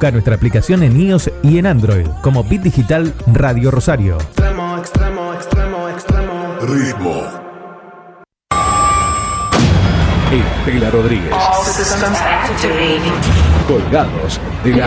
Busca nuestra aplicación en iOS y en Android como Bit Digital Radio Rosario. Estela Rodríguez. Colgados de la.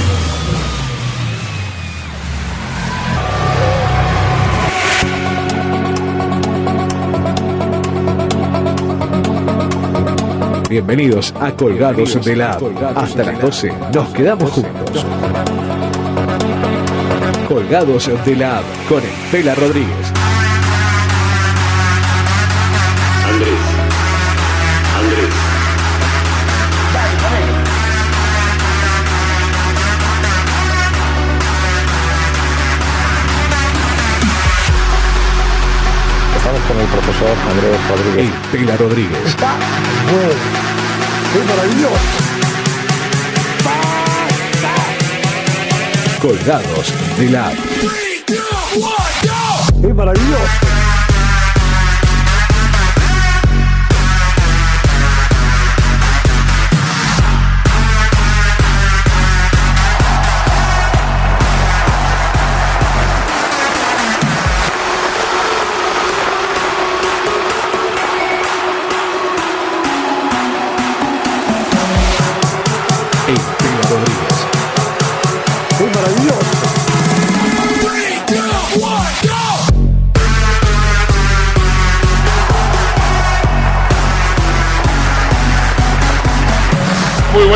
Bienvenidos a Colgados de la Hasta las 12 nos quedamos juntos. Colgados de la con Estela Rodríguez. Profesor Andrés Rodríguez. Estela Rodríguez. Colgados de la App. ¡Es maravilloso!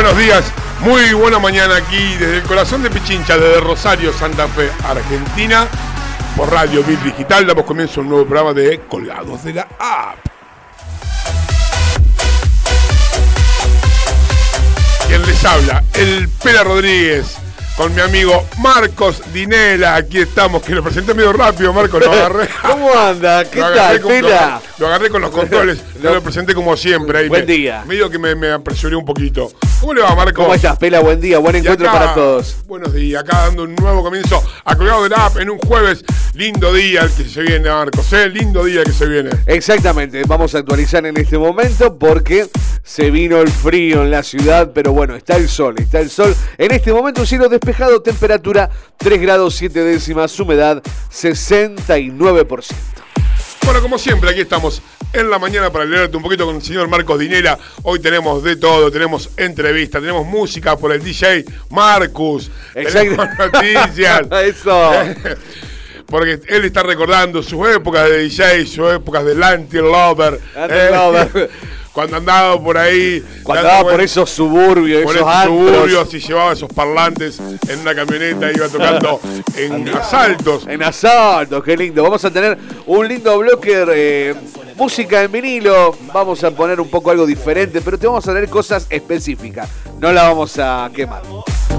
Buenos días, muy buena mañana aquí desde el corazón de Pichincha, desde Rosario, Santa Fe, Argentina. Por Radio Bit Digital damos comienzo a un nuevo programa de Colgados de la App. Quien les habla, el Pela Rodríguez, con mi amigo Marcos Dinela. Aquí estamos, que lo presenté medio rápido, Marcos, lo agarré. ¿Cómo anda? ¿Qué Lo tal, con-? Lo, lo agarré con los controles, lo presenté como siempre. Ahí Buen me- día. Medio que me, me apresuré un poquito. ¿Cómo le va, Marco? ¿Cómo estás, Pela? Buen día, buen Y encuentro acá, para todos. Buenos días, acá dando un nuevo comienzo a Colgado de la App en un jueves. Lindo día el que se viene, Marcos, ¿eh? Lindo día el que se viene. Exactamente, vamos a actualizar en este momento porque se vino el frío en la ciudad, pero bueno, está el sol, está el sol. En este momento cielo despejado, temperatura 3 grados 7 décimas, humedad 69%. Bueno, como siempre, aquí estamos en la mañana para leerte un poquito con el señor Marcos Dinera. Hoy tenemos de todo, tenemos entrevista, tenemos música por el DJ Marcus, tenemos noticias. Eso. Porque él está recordando sus épocas de DJ, sus épocas de Lanty Lover. Lanty Lover. Cuando andaba por ahí. Cuando andaba por esos suburbios, por esos suburbios y llevaba esos parlantes en una camioneta, iba tocando en asaltos. En asalto, qué lindo. Vamos a tener un lindo bloque, eh, música en vinilo. Vamos a poner un poco algo diferente, pero te vamos a traer cosas específicas. No la vamos a quemar.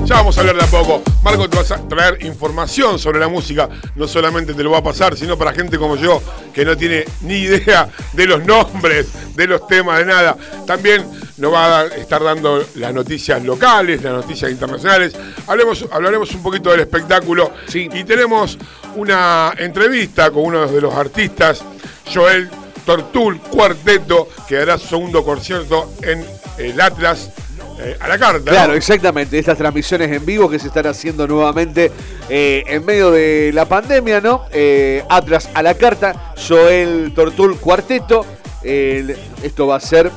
Ya vamos a hablar de a poco. Marco, te vas a traer información sobre la música. No solamente te lo va a pasar, sino para gente como yo, que no tiene ni idea de los nombres, de los temas, de nada. También nos va a estar dando las noticias locales, las noticias internacionales. Hablemos, hablaremos un poquito del espectáculo. Sí. Y tenemos una entrevista con uno de los artistas, Joel Tortul Cuarteto, que dará su segundo concierto en el Atlas eh, a la carta. ¿no? Claro, exactamente. Estas transmisiones en vivo que se están haciendo nuevamente eh, en medio de la pandemia, ¿no? Eh, Atlas a la carta, Joel Tortul Cuarteto. Esto va a ser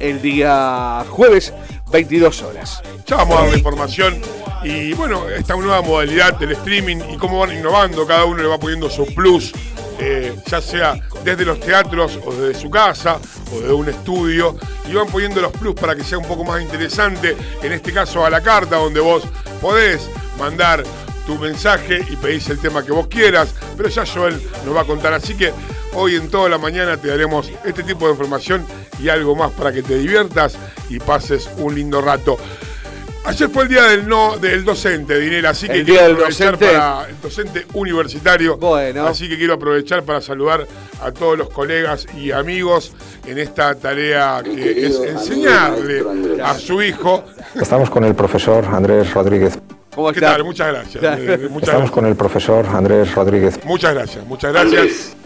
el día jueves, 22 horas. Ya vamos a dar la información y bueno, esta nueva modalidad del streaming y cómo van innovando, cada uno le va poniendo su plus, eh, ya sea desde los teatros o desde su casa o desde un estudio, y van poniendo los plus para que sea un poco más interesante, en este caso a la carta, donde vos podés mandar tu mensaje y pedís el tema que vos quieras, pero ya Joel nos va a contar. Así que hoy en toda la mañana te daremos este tipo de información y algo más para que te diviertas y pases un lindo rato. Ayer fue el día del no del docente, Dinero, así que El día quiero del aprovechar docente. para el docente universitario. Bueno. Así que quiero aprovechar para saludar a todos los colegas y amigos en esta tarea que es enseñarle a su hijo. Estamos con el profesor Andrés Rodríguez. ¿Cómo ¿Qué está? tal? Muchas gracias. Eh, Muchas Estamos gracias. con el profesor Andrés Rodríguez. Muchas gracias. Muchas gracias. Andrés.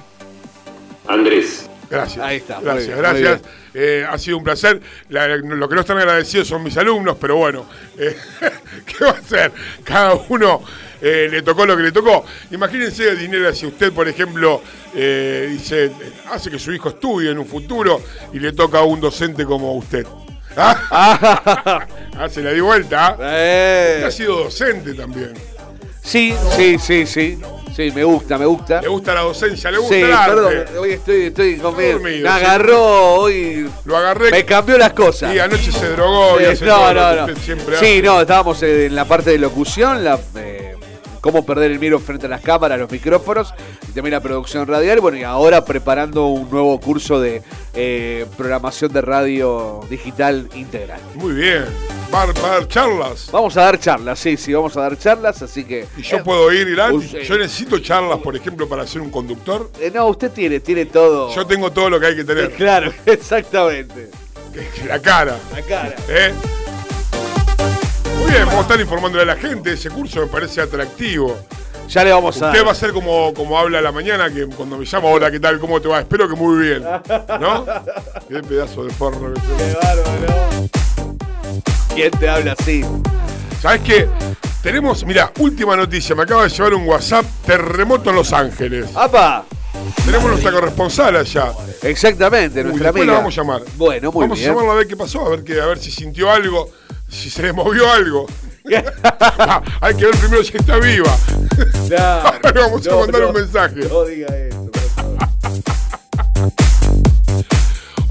Andrés. Gracias. Ahí está, Gracias, bien, gracias. Eh, ha sido un placer. La- lo que no están agradecidos son mis alumnos, pero bueno, eh, ¿qué va a hacer? Cada uno eh, le tocó lo que le tocó. Imagínense, Dinero, si usted, por ejemplo, eh, dice, hace que su hijo estudie en un futuro y le toca a un docente como usted. ¿Ah? Ah, se la di vuelta. Eh, ha sido docente también. sí, sí, sí, sí. Sí, me gusta, me gusta. Le gusta la docencia, le gusta Sí, el arte. perdón, hoy estoy, estoy conmigo. Dormido, Me sí. agarró hoy. Lo agarré. Me cambió las cosas. Y anoche se drogó y Eh, hace todo no, no, no. Sí, hace. no, estábamos en la parte de locución, la, eh, cómo perder el miedo frente a las cámaras, los micrófonos, y también la producción radial. Bueno, y ahora preparando un nuevo curso de eh, programación de radio digital integral. Muy bien. Va, a- dar charlas. Vamos a dar charlas, sí, sí, vamos a dar charlas, así que. Y yo Eh, puedo ir, Irán. usted- Yo necesito charlas, por ejemplo, para ser un conductor. eh, no, usted tiene, tiene todo. Yo tengo todo lo que hay que tener. Claro, exactamente. La cara. La cara. ¿eh? Bien, vamos a estar informándole a la gente. Ese curso me parece atractivo. Ya le vamos a Usted va a ser como, como habla a la mañana, que cuando me llama, hola, ¿qué tal? ¿Cómo te va? Espero que muy bien. ¿No? Qué pedazo de porro que. Qué bárbaro. ¿Quién te habla así? ¿Sabes qué? Tenemos, mira, última noticia. Me acaba de llevar un WhatsApp. Terremoto en Los Ángeles. ¡Apa! Tenemos nuestra corresponsal allá. Exactamente, Uy, nuestra después amiga. la vamos a llamar. Bueno, muy vamos bien. a llamarla a ver qué pasó, a ver, que, a ver si sintió algo, si se le movió algo. Ah, Hay que ver primero si está viva. Claro. Ahora le vamos a mandar no, un mensaje. No diga eso, por favor.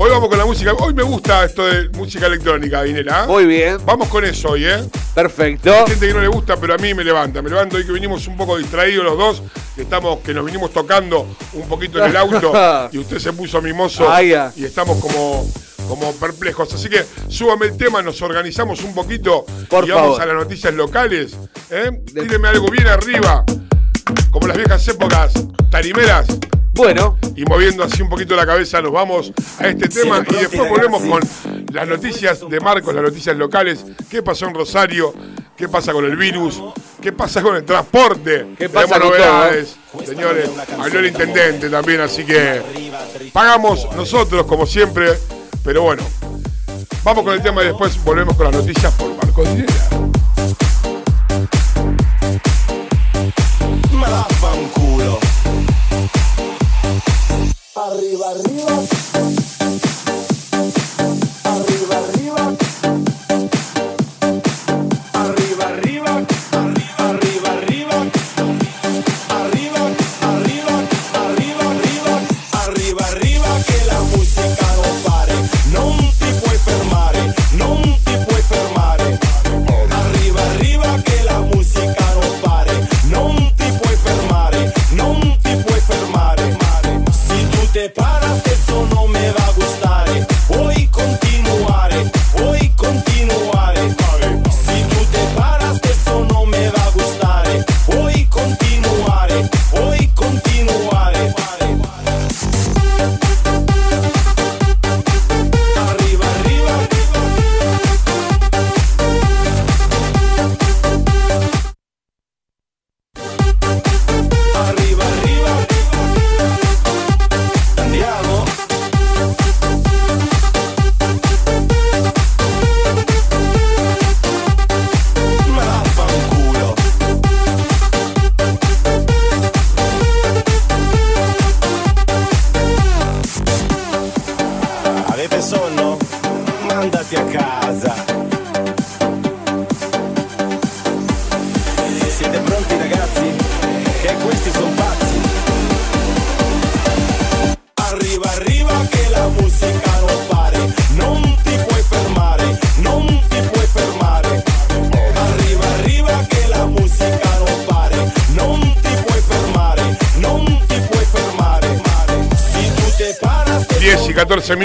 Hoy vamos con la música. Hoy me gusta esto de música electrónica, Dinera. Muy bien, Vamos con eso hoy, ¿eh? perfecto. Hay gente que no le gusta, pero a mí me levanta. Me levanto hoy que vinimos un poco distraídos los dos, que estamos, que nos vinimos tocando un poquito en el auto y usted se puso mimoso Ah, ya. y estamos como, como perplejos. Así que súbame el tema, nos organizamos un poquito Por y vamos favor. a las noticias locales. ¿eh? Tíreme algo bien arriba, como las viejas épocas tarimeras. Bueno, Y moviendo así un poquito la cabeza nos vamos a este tema y después volvemos con las noticias de Marcos, las noticias locales. ¿Qué pasó en Rosario? ¿Qué pasa con el virus? ¿Qué pasa con el transporte? ¿Qué pasa Tenemos con todo, novedades, señores. Habló el intendente también, así que pagamos nosotros como siempre. Pero bueno, vamos con el tema y después volvemos con las noticias por Marcos Dinera.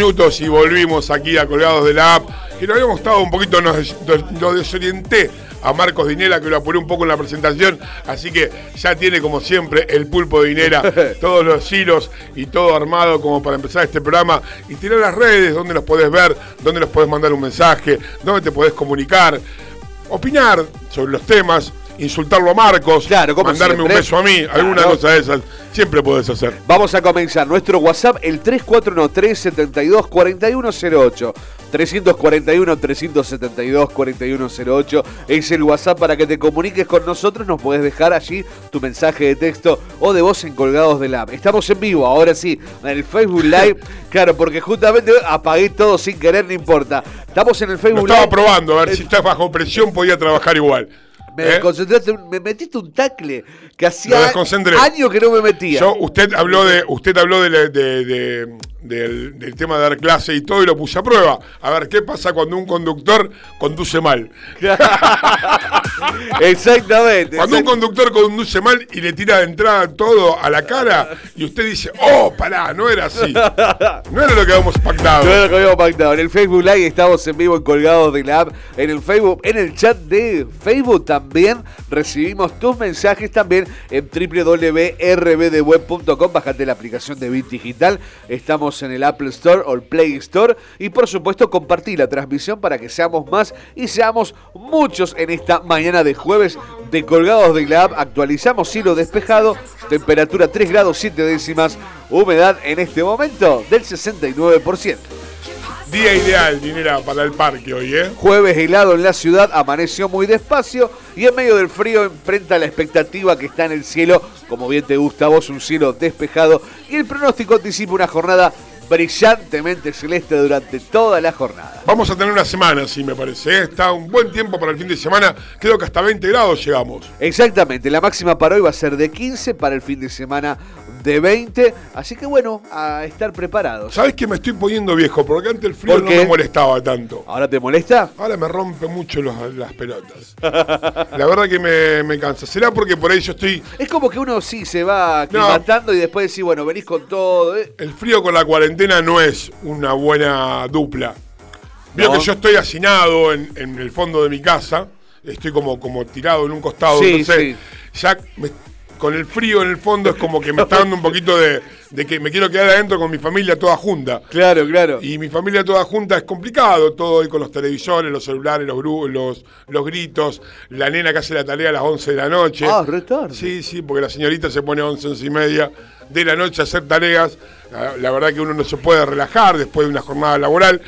Minutos y volvimos aquí a Colgados de la App. Que nos habíamos estado un poquito, nos, nos- lo desorienté a Marcos Dinera, que lo apuré un poco en la presentación. Así que ya tiene, como siempre, el pulpo de Dinera, todos los hilos y todo armado como para empezar este programa. Y tirar las redes, donde los podés ver, donde nos podés mandar un mensaje, donde te podés comunicar, opinar sobre los temas. Insultarlo a Marcos, Claro, mandarme siempre. un beso a mí, alguna Claro. cosa de esas, siempre podés hacer. Vamos a comenzar nuestro WhatsApp, el 3413-724108. 341-372-4108 es el WhatsApp para que te comuniques con nosotros. Nos puedes dejar allí tu mensaje de texto o de voz en Colgados del App. Estamos en vivo, ahora sí, en el Facebook Live. claro, porque justamente apagué todo sin querer, no importa. Estamos en el Lo Facebook estaba Live. probando, a ver si estás bajo presión podía trabajar igual. Me, ¿Eh? concentraste, me metiste un tacle que hacía años que no me metía. Yo, usted habló de, usted habló de la- de- de- del, del tema de dar clase y todo y lo puse a prueba. A ver qué pasa cuando un conductor conduce mal. Exactamente. Cuando un conductor conduce mal y le tira de entrada todo a la cara y usted dice, oh, pará, no era así. No era lo que habíamos pactado. No era lo que habíamos pactado. En el Facebook Live estamos en vivo en Colgados de la App. En el Facebook, en el chat de Facebook también recibimos tus mensajes también en www.rbdweb.com. Bajate la aplicación de Bit Digital. Estamos en el Apple Store o el Play Store. Y por supuesto, compartí la transmisión para que seamos más y seamos muchos en esta mañana de jueves de Colgados de la App. Actualizamos cielo despejado, temperatura 3 grados 7 décimas, humedad en este momento del 69%. Día ideal, dinera, para el parque hoy, ¿eh? Jueves helado en la ciudad, amaneció muy despacio y en medio del frío enfrenta la expectativa que está en el cielo, como bien te gusta a vos, un cielo despejado y el pronóstico anticipa una jornada brillantemente celeste durante toda la jornada. Vamos a tener una semana, sí, me parece. ¿eh? Está un buen tiempo para el fin de semana. Creo que hasta 20 grados llegamos. Exactamente, la máxima para hoy va a ser de 15, para el fin de semana de 20, así que bueno, a estar preparados. ¿Sabes que me estoy poniendo viejo? Porque antes el frío ¿Por no me molestaba tanto. ¿Ahora te molesta? Ahora me rompe mucho los- las pelotas. La verdad que me, me cansa. ¿Será porque por ahí yo estoy... Es como que uno sí se va No. aclimatando y después decís, bueno, venís con todo. ¿eh? El frío con la cuarentena no es una buena dupla. Veo No. que yo estoy hacinado en, en el fondo de mi casa. Estoy como, como tirado en un costado. Sí, entonces, ya me- con el frío en el fondo es como que me está dando un poquito de, de que me quiero quedar adentro con mi familia toda junta. Claro, claro. Y mi familia toda junta es complicado, todo hoy con los televisores, los celulares, los, los, los gritos, la nena que hace la tarea a las 11 de la noche. Ah, re tarde. Sí, sí, porque la señorita se pone a 11, 11 y media de la noche a hacer tareas. La, la verdad que uno no se puede relajar después de una jornada laboral.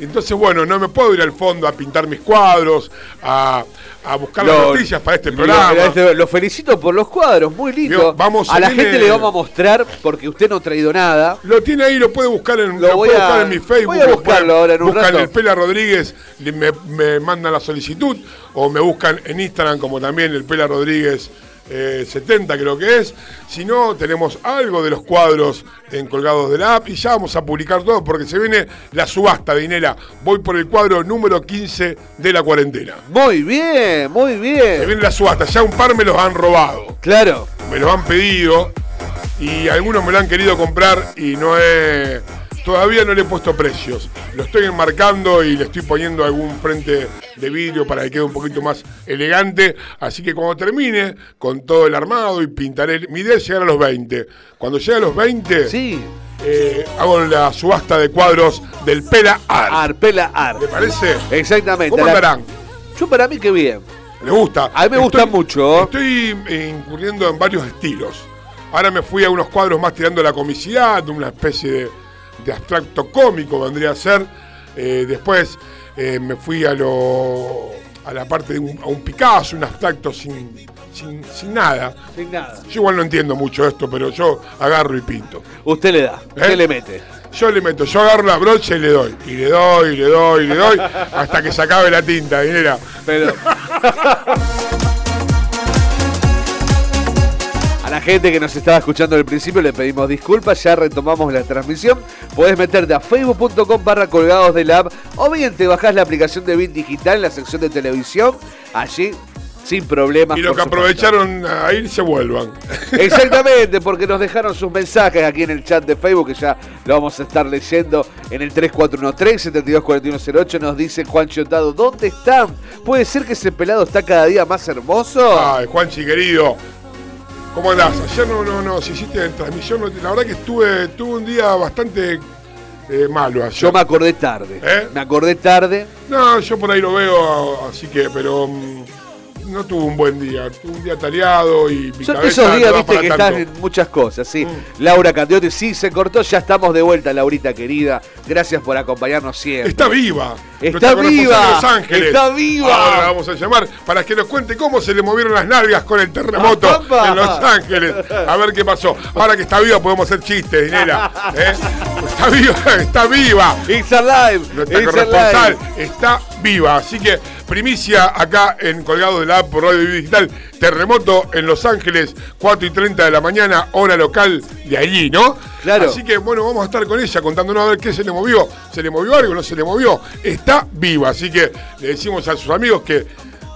Entonces, bueno, no me puedo ir al fondo a pintar mis cuadros, a, a buscar las Lo- noticias para este lo- programa. este- Lo, felicito por los cuadros, muy lindo. Vamos, a la gente le vamos a mostrar, porque usted no ha traído nada. Lo tiene ahí, lo puede buscar en, Lo lo voy puede a- buscar en mi Facebook. voy a lo buscarlo ahora en un buscan rato. el Pela Rodríguez, me, me mandan la solicitud, o me buscan en Instagram como también el Pela Rodríguez eh, 70 creo que es. Si no, tenemos algo de los cuadros en colgados de la app y ya vamos a publicar todo porque se viene la subasta, Dinera. Voy por el cuadro número 15 de la cuarentena. Muy bien, muy Se bien. viene la subasta, ya un par me los han robado Claro. me lo han pedido y algunos me lo han querido comprar y no he. Todavía no le he puesto precios. Lo estoy enmarcando y le estoy poniendo algún frente de vidrio para que quede un poquito más elegante. Así que cuando termine con todo el armado y pintaré. Mi idea es llegar a los 20. Cuando llegue a los 20, Sí. eh, hago la subasta de cuadros del Pela Art. Arpela Ar. ¿Le parece? Exactamente. ¿Cómo La- andarán? Yo para mí que bien. ¿Le gusta? A mí me gusta mucho. Estoy incurriendo en varios estilos. Ahora me fui a unos cuadros más tirando la comicidad, una especie de, de abstracto cómico vendría a ser. Eh, después eh, me fui a lo a la parte de un, a un Picasso, un abstracto sin, sin, sin nada. Sin nada. Yo igual no entiendo mucho esto, pero yo agarro y pinto. Usted le da, usted ¿Eh? le mete. Yo le meto, yo agarro la brocha y le doy. Y le doy, y le doy, y le doy, hasta que se acabe la tinta, dinera. Pero. La gente que nos estaba escuchando al principio le pedimos disculpas, ya retomamos la transmisión. Podés meterte a facebook.com barra colgados de la app o bien te bajás la aplicación de Bit Digital en la sección de televisión. Allí sin problemas. Y los que aprovecharon a ir se vuelvan. Exactamente, porque nos dejaron sus mensajes aquí en el chat de Facebook, que ya lo vamos a estar leyendo en el 3413-724108. Nos dice Juan Chiotado, ¿dónde están? ¿Puede ser que ese pelado está cada día más hermoso? Ay, Juanchi querido. ¿Cómo andás? Ayer no, no, no, si hiciste transmisión, no- la verdad que estuve, tuve un día bastante eh, malo ayer. Yo me acordé tarde. ¿Eh? Me acordé tarde. No, yo por ahí lo veo, así que, pero mm, no tuve un buen día. Tuve un día tareado y mi Son cabeza esos días, viste, que tanto. están en muchas cosas, sí. Mm. Laura Candiotti, sí, se cortó, ya estamos de vuelta, Laurita querida. Gracias por acompañarnos siempre. Está viva. Está viva. Los Ángeles. Está viva. Ahora la vamos a llamar para que nos cuente cómo se le movieron las nalgas con el terremoto ¡Papá! en Los Ángeles. A ver qué pasó. Ahora que está viva podemos hacer chistes, Dinera. ¿eh? Está viva, está viva. It's alive. Nuestra it's corresponsal alive. está viva. Así que primicia acá en Colgado de la App por Radio Digital. Terremoto en Los Ángeles, 4 y 30 de la mañana, hora local de allí, ¿no? Claro. Así que bueno, vamos a estar con ella contándonos a ver qué se le movió. ¿Se le movió algo? ¿No se le movió? Está viva. Así que le decimos a sus amigos que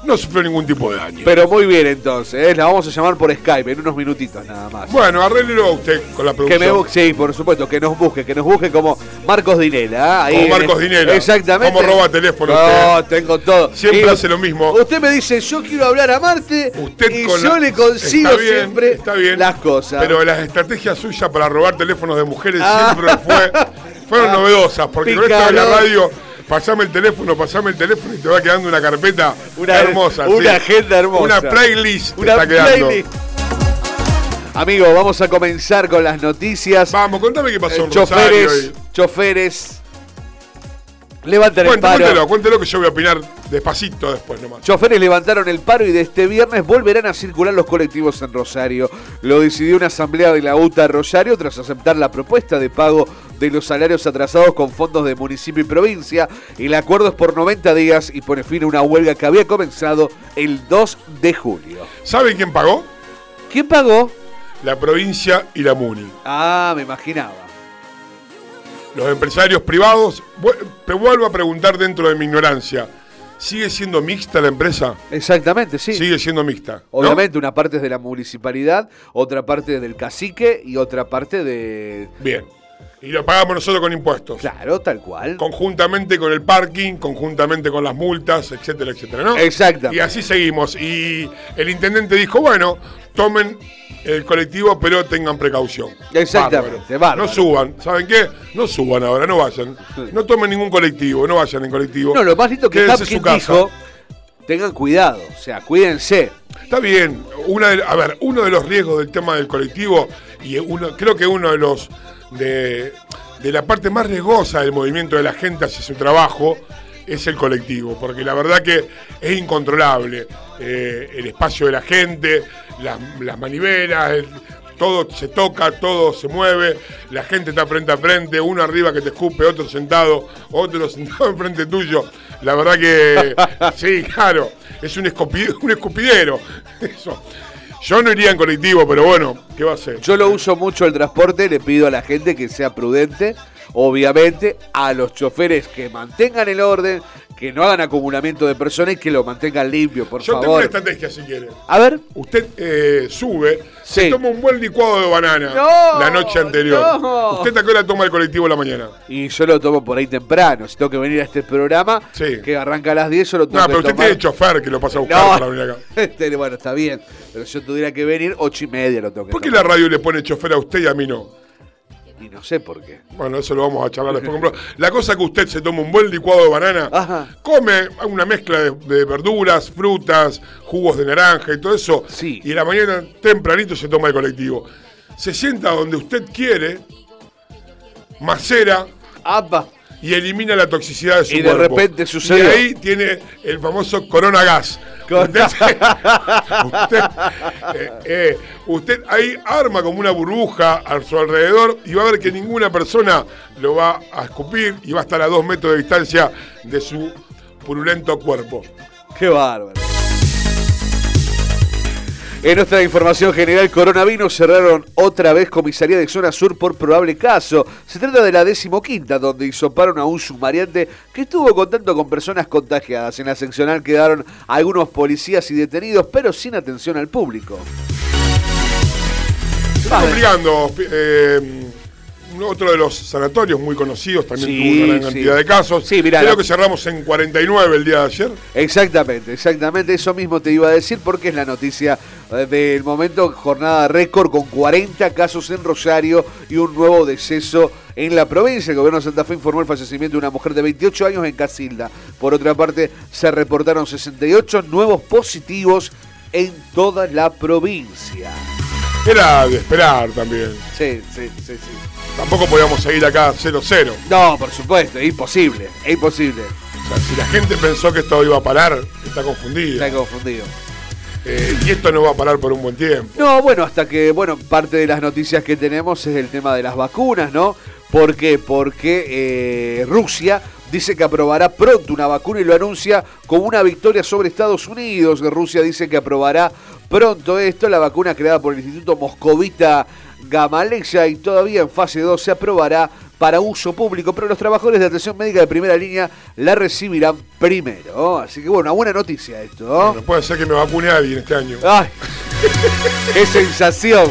no sufrió ningún tipo de daño. Pero muy bien entonces, ¿eh? la vamos a llamar por Skype en unos minutitos nada más. bueno, arréglelo a usted con la Que producción. me bu- sí, por supuesto, que nos busque, que nos busque como Marcos Dinela. ¿ah? Ahí Como Marcos el- Dinela. Exactamente. Como roba teléfono No, usted. tengo todo. Siempre Y hace lo mismo. Usted me dice, yo quiero hablar a Marte Usted y con yo la- le consigo Está bien, siempre está bien, las cosas. Pero las estrategias suyas para robar teléfonos de mujeres Ah. siempre fue, fueron novedosas. Porque con esto de la Picarón. radio, pasame el teléfono, pasame el teléfono y te va quedando una carpeta Una- hermosa. una sí. agenda hermosa. Una playlist te Una está quedando. playlist. Amigo, vamos a comenzar con las noticias. Vamos, contame qué pasó Eh, en Rosario. choferes, y- choferes. Levantan el paro. cuéntelo, cuéntelo que yo voy a opinar despacito después nomás. Choferes levantaron el paro y de este viernes volverán a circular los colectivos en Rosario. Lo decidió una asamblea de la UTA Rosario tras aceptar la propuesta de pago de los salarios atrasados con fondos de municipio y provincia. El acuerdo es por 90 días y pone fin a una huelga que había comenzado el 2 de julio. ¿Sabe quién pagó? ¿Quién pagó? La provincia y la MUNI. Ah, me imaginaba. Los empresarios privados, te vuelvo a preguntar dentro de mi ignorancia, ¿sigue siendo mixta la empresa? Exactamente, sí. Sigue siendo mixta. ¿no? Obviamente, una parte es de la municipalidad, otra parte es del cacique y otra parte de. Bien. Y lo pagamos nosotros con impuestos. Claro, tal cual. Conjuntamente con el parking, conjuntamente con las multas, etcétera, etcétera, ¿no? Exactamente. Y así seguimos. Y el intendente dijo, bueno, tomen el colectivo, pero tengan precaución. Exactamente, bárbaro. No suban. ¿Saben qué? No suban ahora, no vayan. No tomen ningún colectivo, no vayan en colectivo. No, lo más lindo que casa. dijo, tengan cuidado, o sea, cuídense. Está bien. Una de- a ver, uno de los riesgos del tema del colectivo, y uno, creo que uno de los de, de la parte más riesgosa del movimiento de la gente hacia su trabajo es el colectivo, porque la verdad que es incontrolable. Eh, el espacio de la gente, las, las manivelas, el- todo se toca, todo se mueve, la gente está frente a frente, uno arriba que te escupe, otro sentado, otro sentado enfrente tuyo. La verdad que sí, claro, es un, escopi- un escupidero. Eso. Yo no iría en colectivo, pero bueno, ¿qué va a hacer? Yo lo uso mucho el transporte, le pido a la gente que sea prudente, obviamente, a los choferes que mantengan el orden, que no hagan acumulamiento de personas y que lo mantengan limpio, por Yo tengo una favor. estrategia si quiere. A ver, Usted eh, sube, se Sí. toma un buen licuado de banana No, la noche anterior. no. ¿Usted a qué hora toma el colectivo en la mañana? y yo lo tomo por ahí temprano, si tengo que venir a este programa, Sí. que arranca a las 10, yo lo tengo No, pero usted tomar. tiene chofer que lo pasa a buscar No, para venir acá. este, bueno, está bien, pero yo tuviera que venir ocho y media lo tengo que ¿Por qué la radio le pone chofer a usted y a mí no? Y no sé por qué. Bueno, eso lo vamos a charlar después. La cosa que usted se toma un buen licuado de banana, Ajá. come una mezcla de, de verduras, frutas, jugos de naranja y todo eso, Sí. y en la mañana tempranito se toma el colectivo. Se sienta donde usted quiere, macera ¡Apa! y elimina la toxicidad de su Y de cuerpo. repente sucedió. Y ahí tiene el famoso corona gas. Usted, eh, eh, usted ahí arma como una burbuja a su alrededor y va a ver que ninguna persona lo va a escupir y va a estar a dos metros de distancia de su purulento cuerpo. ¡Qué bárbaro! En nuestra información general, coronavirus cerraron otra vez comisaría de zona sur por probable caso. Se trata de la decimoquinta, donde hisoparon a un sumariante que estuvo contacto con personas contagiadas. En la seccional quedaron algunos policías y detenidos, pero sin atención al público. Se está eh, otro de los sanatorios muy conocidos también Sí, tuvo una gran sí. cantidad de casos. Sí, mirá, Creo la- que cerramos en 49 el día de ayer. Exactamente, exactamente, eso mismo te iba a decir porque es la noticia eh, del momento, jornada récord con 40 casos en Rosario y un nuevo deceso en la provincia. El gobierno de Santa Fe informó el fallecimiento de una mujer de 28 años en Casilda. Por otra parte, se reportaron 68 nuevos positivos en toda la provincia. Era de esperar también. Sí, sí, sí, sí. Tampoco podíamos seguir acá 0-0. No, por supuesto, es imposible, es imposible. O sea, si la gente pensó que esto iba a parar, está confundida. Está confundido. Eh, y esto no va a parar por un buen tiempo. No, bueno, hasta que, bueno, parte de las noticias que tenemos es el tema de las vacunas, ¿no? ¿Por qué? Porque eh, Rusia dice que aprobará pronto una vacuna y lo anuncia como una victoria sobre Estados Unidos. Rusia dice que aprobará pronto esto, la vacuna creada por el Instituto Moscovita Gamaleya y todavía en fase 2 se aprobará para uso público, pero los trabajadores de atención médica de primera línea la recibirán primero. Así que bueno, una buena noticia esto. ¿no? Bueno, puede ser que me vacune alguien este año. ¡Ay! ¡Qué sensación!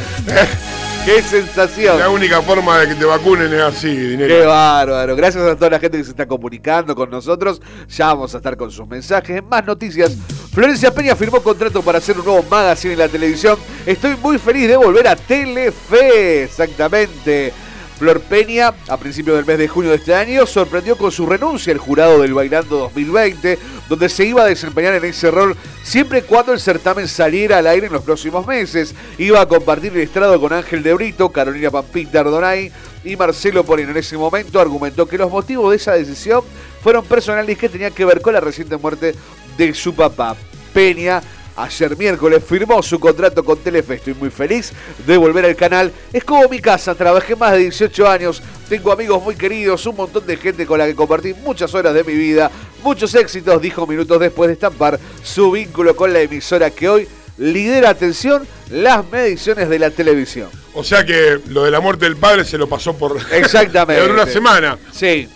¡Qué sensación! La única forma de que te vacunen es así, dinero. ¡Qué bárbaro! Gracias a toda la gente que se está comunicando con nosotros. Ya vamos a estar con sus mensajes. En más noticias, Florencia Peña firmó contrato para hacer un nuevo magazine en la televisión. Estoy muy feliz de volver a Telefe. Exactamente. Flor Peña, a principios del mes de junio de este año, sorprendió con su renuncia al jurado del Bailando 2020, donde se iba a desempeñar en ese rol siempre y cuando el certamen saliera al aire en los próximos meses. Iba a compartir el estrado con Ángel de Brito, Carolina Pampita Ardonay y Marcelo Porino. En ese momento argumentó que los motivos de esa decisión fueron personales que tenían que ver con la reciente muerte de su papá. Peña Ayer miércoles firmó su contrato con Telefe. Estoy muy feliz de volver al canal. Es como mi casa, trabajé más de 18 años. Tengo amigos muy queridos, un montón de gente con la que compartí muchas horas de mi vida. Muchos éxitos, dijo minutos después de estampar su vínculo con la emisora que hoy lidera, atención, las mediciones de la televisión. O sea que lo de la muerte del padre se lo pasó por. Exactamente. por una semana. Sí.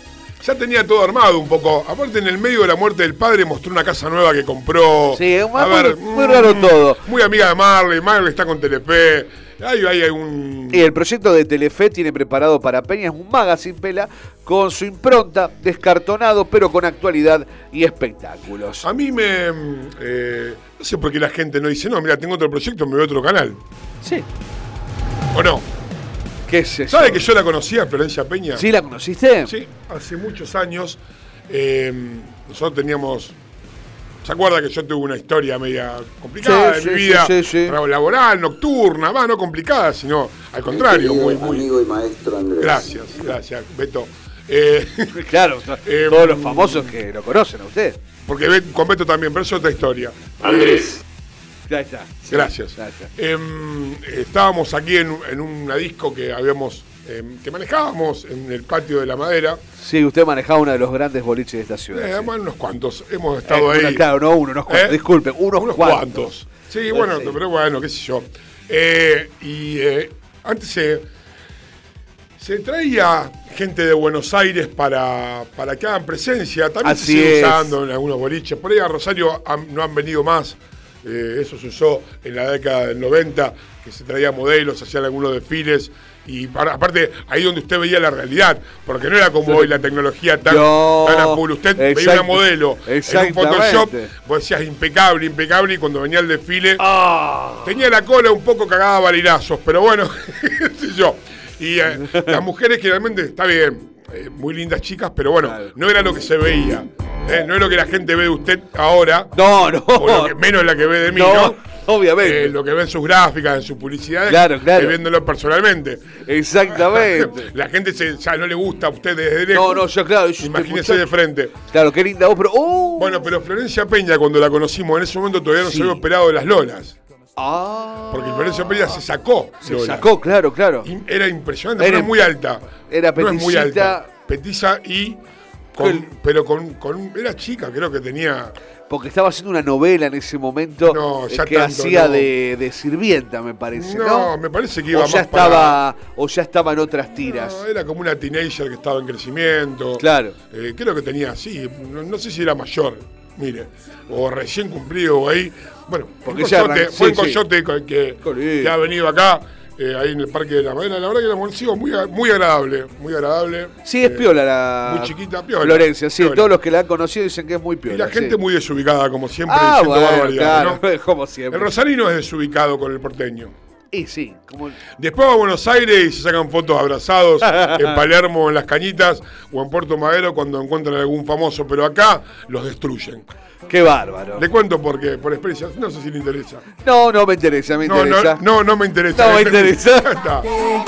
Ya tenía todo armado un poco. Aparte, en el medio de la muerte del padre mostró una casa nueva que compró. Sí, es muy- ver, muy mm, raro todo. Muy amiga de Marley. Marley está con Telefe. Ahí hay un. Y el proyecto de Telefe tiene preparado para Peña es un magazine pela con su impronta, descartonado, pero con actualidad y espectáculos. A mí me. mm, eh, no sé por qué la gente no dice, no, mira, tengo otro proyecto, me voy a otro canal. Sí. ¿O no? ¿Qué es eso? ¿Sabe que yo la conocía, Florencia Peña? ¿Sí la conociste? Sí, hace muchos años. eh, nosotros teníamos. ¿Se acuerda que yo tuve una historia media complicada Sí, en mi sí, vida? sí, sí, sí. Laboral, nocturna, va, no complicada, sino al contrario, muy, muy. amigo y maestro Andrés. Gracias, gracias, Beto. Eh, Claro, to- Eh, todos los famosos que lo conocen a usted. porque con Beto también, pero es otra historia. Andrés, Ya está. Gracias. Em, estábamos aquí en, en una disco que habíamos, em, que manejábamos en el patio de la madera. Sí, usted manejaba uno de los grandes boliches de esta ciudad. Eh, sí. bueno, unos cuantos, hemos Eh, estado una- ahí. claro, no uno, unos cuantos. ¿Eh? Disculpe, unos, unos cuantos. cuantos. Sí, Eh, bueno, pero bueno, qué sé yo. Eh, y eh, antes se, se traía gente de Buenos Aires para, para que hagan presencia. También se Así sigue es. usando en algunos boliches. Por ahí a Rosario han- no han venido más. Eh, eso se usó en la década del 90, que se traía modelos, hacían algunos desfiles. Y para- aparte, ahí donde usted veía la realidad, porque no era como hoy la tecnología tan, No, tan a full. Usted veía una modelo en un. Photoshop, vos decías impecable, impecable, y cuando venía el desfile, Ah. tenía la cola un poco cagada a balinazos, pero bueno, sé yo. Y eh, las mujeres generalmente, está bien, eh, muy lindas chicas, pero bueno, Claro. no era lo que se veía. Eh, no es lo que la gente ve de usted ahora, No, no. o lo que, menos la que ve de mí, No, ¿no? obviamente. Eh, lo que ve en sus gráficas, en sus publicidades, Claro, claro. viéndolo personalmente. Exactamente. La gente se, ya no le gusta a usted desde lejos. No, no, yo claro. yo- Imagínese de frente. Claro, qué linda voz, pero. ¡uh! Bueno, pero Florencia Peña, cuando la conocimos, en ese momento todavía no Sí. se había operado de las lolas. Ah. Porque Florencia Peña se sacó. Se sacó, claro, claro. Y Era impresionante, Era- pero es muy alta. era No es muy alta. Petiza y con- pero con, con. Era chica, creo que tenía. Porque estaba haciendo una novela en ese momento No, eh, ya que tanto, hacía no. de, de sirvienta, me parece, ¿no? No, me parece que iba o más ya para- estaba o ya estaba en otras tiras. No, era como una teenager que estaba en crecimiento. Claro. Eh, creo que tenía, sí, no, sé si era mayor, mire, o recién cumplido o ahí. Bueno, Porque un coyote, fue un sí, sí. coyote co- que, que ha venido acá, eh, ahí en el Parque de la Madera. La verdad que la conocido muy, muy agradable, muy agradable. Sí, es Eh, piola la. muy chiquita, piola, Florencia, sí, piola. todos los que la han conocido dicen que es muy piola. Y la gente muy desubicada, como siempre, Ah, diciendo bueno, barbaridades, claro, ¿no? como siempre. El rosarino es desubicado con el porteño. Y sí, como Después va a Buenos Aires y se sacan fotos abrazados en Palermo, en las cañitas o en Puerto Madero cuando encuentran algún famoso, pero acá los destruyen. Qué bárbaro. Le cuento porque, por experiencia, no sé si le interesa. No, no me interesa, me No, interesa. no, no, no me interesa. No me interesa.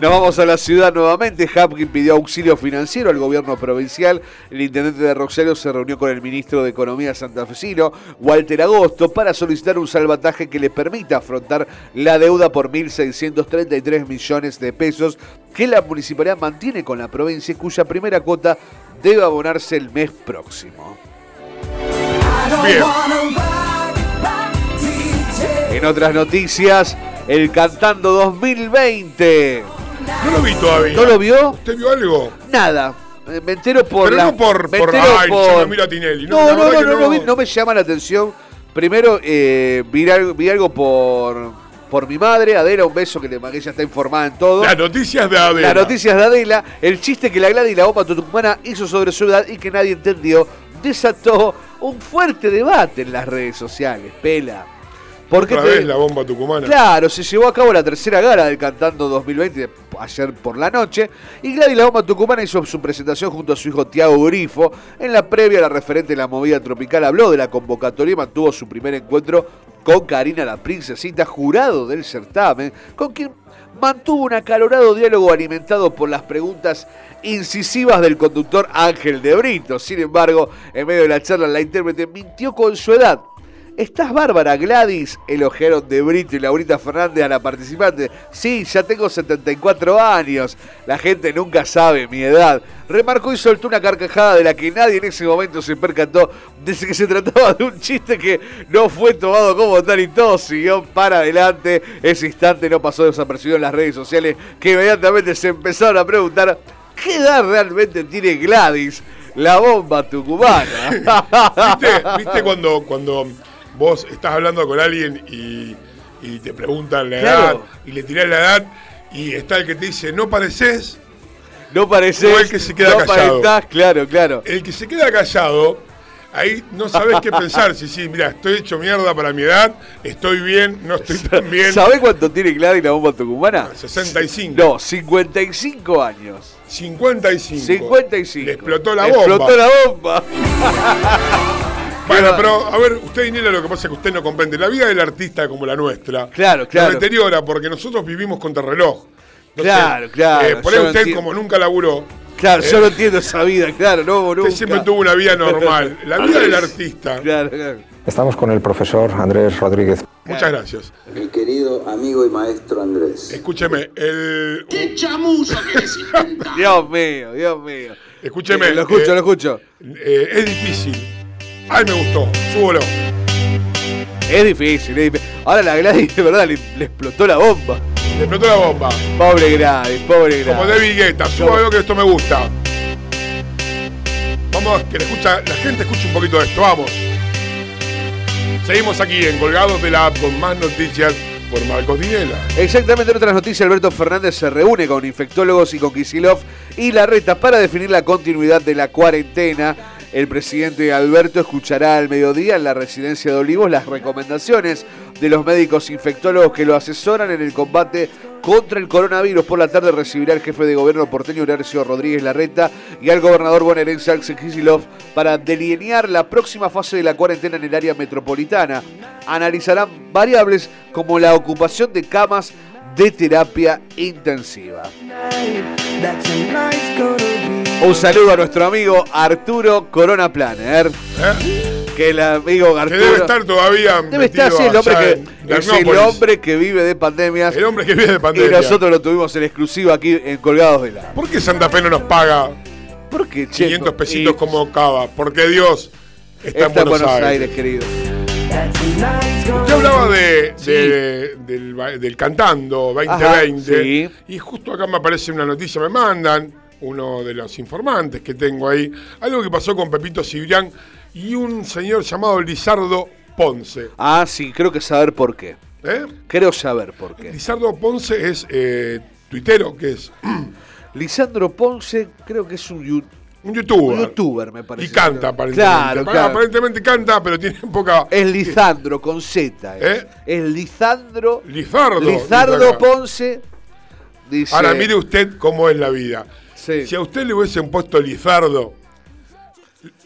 Nos vamos a la ciudad nuevamente. Hapkin pidió auxilio financiero al gobierno provincial. El intendente de Rosario se reunió con el ministro de Economía santafesino, Walter Agosto, para solicitar un salvataje que le permita afrontar la deuda por 1.633 millones de pesos que la municipalidad mantiene con la provincia y cuya primera cuota debe abonarse el mes próximo. Bien. En otras noticias, el Cantando 2020. No lo vi todavía. ¿No lo vio? ¿Usted vio algo? Nada. Eh, Me entero por Pero la- no por- me por, entero ay, no miro a Tinelli. No, No, no, no, no, vi- no me llama la atención. Primero, eh, vi, algo, vi algo por, por mi madre, Adela, un beso que le que ella está informada en todo. Las noticias de Adela. Las noticias de Adela, el chiste que la Gladys y la bomba tucumana hizo sobre su edad y que nadie entendió, desató un fuerte debate en las redes sociales, pela. Porque Otra vez la bomba tucumana. Claro, se llevó a cabo la tercera gala del Cantando 2020 ayer por la noche y Gladys La Bomba Tucumana hizo su presentación junto a su hijo Tiago Grifo. En la previa, la referente de la movida tropical habló de la convocatoria y mantuvo su primer encuentro con Karina la Princesita, jurado del certamen, con quien mantuvo un acalorado diálogo alimentado por las preguntas incisivas del conductor Ángel de Brito. Sin embargo, en medio de la charla, la intérprete mintió con su edad. Estás bárbara, Gladys, elogiaron de Brito y Laurita Fernández a la participante. Sí, ya tengo 74 años. La gente nunca sabe mi edad. Remarcó y soltó una carcajada de la que nadie en ese momento se percató, desde que se trataba de un chiste que no fue tomado como tal y todo siguió para adelante. Ese instante no pasó desapercibido en las redes sociales, que inmediatamente se empezaron a preguntar qué edad realmente tiene Gladys, la bomba tucumana. ¿Viste, viste cuando, cuando vos estás hablando con alguien y, y te preguntan la Claro. edad y le tirás la edad y está el que te dice, no pareces, No pareces. O el que se queda no callado. claro, claro. el que se queda callado, ahí no sabes qué pensar. Si sí, mira, estoy hecho mierda para mi edad, estoy bien, no estoy tan bien. ¿Sabés cuánto tiene Gladys la bomba tucumana? 65. No, 55 años. 55. 55. Le explotó la Le bomba. Explotó la bomba. Bueno, pero a ver, usted, Inela, lo que pasa es que usted no comprende. La vida del artista como la nuestra. Claro, claro. Nos deteriora porque nosotros vivimos contra reloj. Claro, claro, eh, por ahí usted, como nunca laburó, Claro, Eh. yo no entiendo esa vida, claro, no, nunca. usted siempre tuvo una vida normal. La vida del artista. Claro, claro. Estamos con el profesor Andrés Rodríguez. Muchas gracias. Mi querido amigo y maestro Andrés. Escúcheme, el. Dios mío, Dios mío. Escúcheme. Eh, lo escucho, eh, lo escucho. eh, es difícil. Ay, me gustó. Súbolo. Es difícil, es difícil. Ahora la Gladys, de verdad, le, le explotó la bomba. Le explotó la bomba. Pobre Gladys, pobre Como Gladys. David Guetta. Súbalo que esto me gusta. Vamos, que le escucha, la gente escuche un poquito de esto. Vamos. Seguimos aquí en Colgados de la App con más noticias por Marcos Dinela. Exactamente, en otras noticias, Alberto Fernández se reúne con infectólogos y con Kisilov y la reta para definir la continuidad de la cuarentena. El presidente Alberto escuchará al mediodía en la residencia de Olivos las recomendaciones de los médicos infectólogos que lo asesoran en el combate contra el coronavirus. Por la tarde recibirá al jefe de gobierno porteño Horacio Rodríguez Larreta y al gobernador bonaerense Axel Kicillof para delinear la próxima fase de la cuarentena en el área metropolitana. Analizarán variables como la ocupación de camas de terapia intensiva. Un saludo a nuestro amigo Arturo Corona Planner. ¿eh? Que el amigo Que Arturo. debe estar todavía. Debe estar, sí, el hombre que es el hombre que vive de pandemias. El hombre que viene de Y pandemia. nosotros lo tuvimos en exclusiva aquí en Colgados de la. ¿Por qué Santa Fe no nos paga ¿por qué, che? 500 pesitos Y- como cava, porque Dios está, Está en Buenos, Aires. querido. Yo hablaba de, de- del, cantando 2020 Ajá, sí. y justo acá me aparece una noticia, me mandan uno de los informantes que tengo ahí, algo que pasó con Pepito Cibrián y un señor llamado Lizardo Ponce. Ah, sí, creo que saber por qué. ¿eh? Creo saber por qué. Lizardo Ponce es eh, tuitero, que es Lisandro Ponce, creo que es un, un youtuber. un youtuber, me parece. Y canta, aparentemente. Claro, claro. Aparentemente canta, pero tiene poca. Es Lisandro con Z. Es, ¿Eh? es Lisandro. Lizardo. Lizardo. Ponce. Dice. Ahora mire usted cómo es la vida. Sí. Si a usted le hubiesen puesto Lizardo.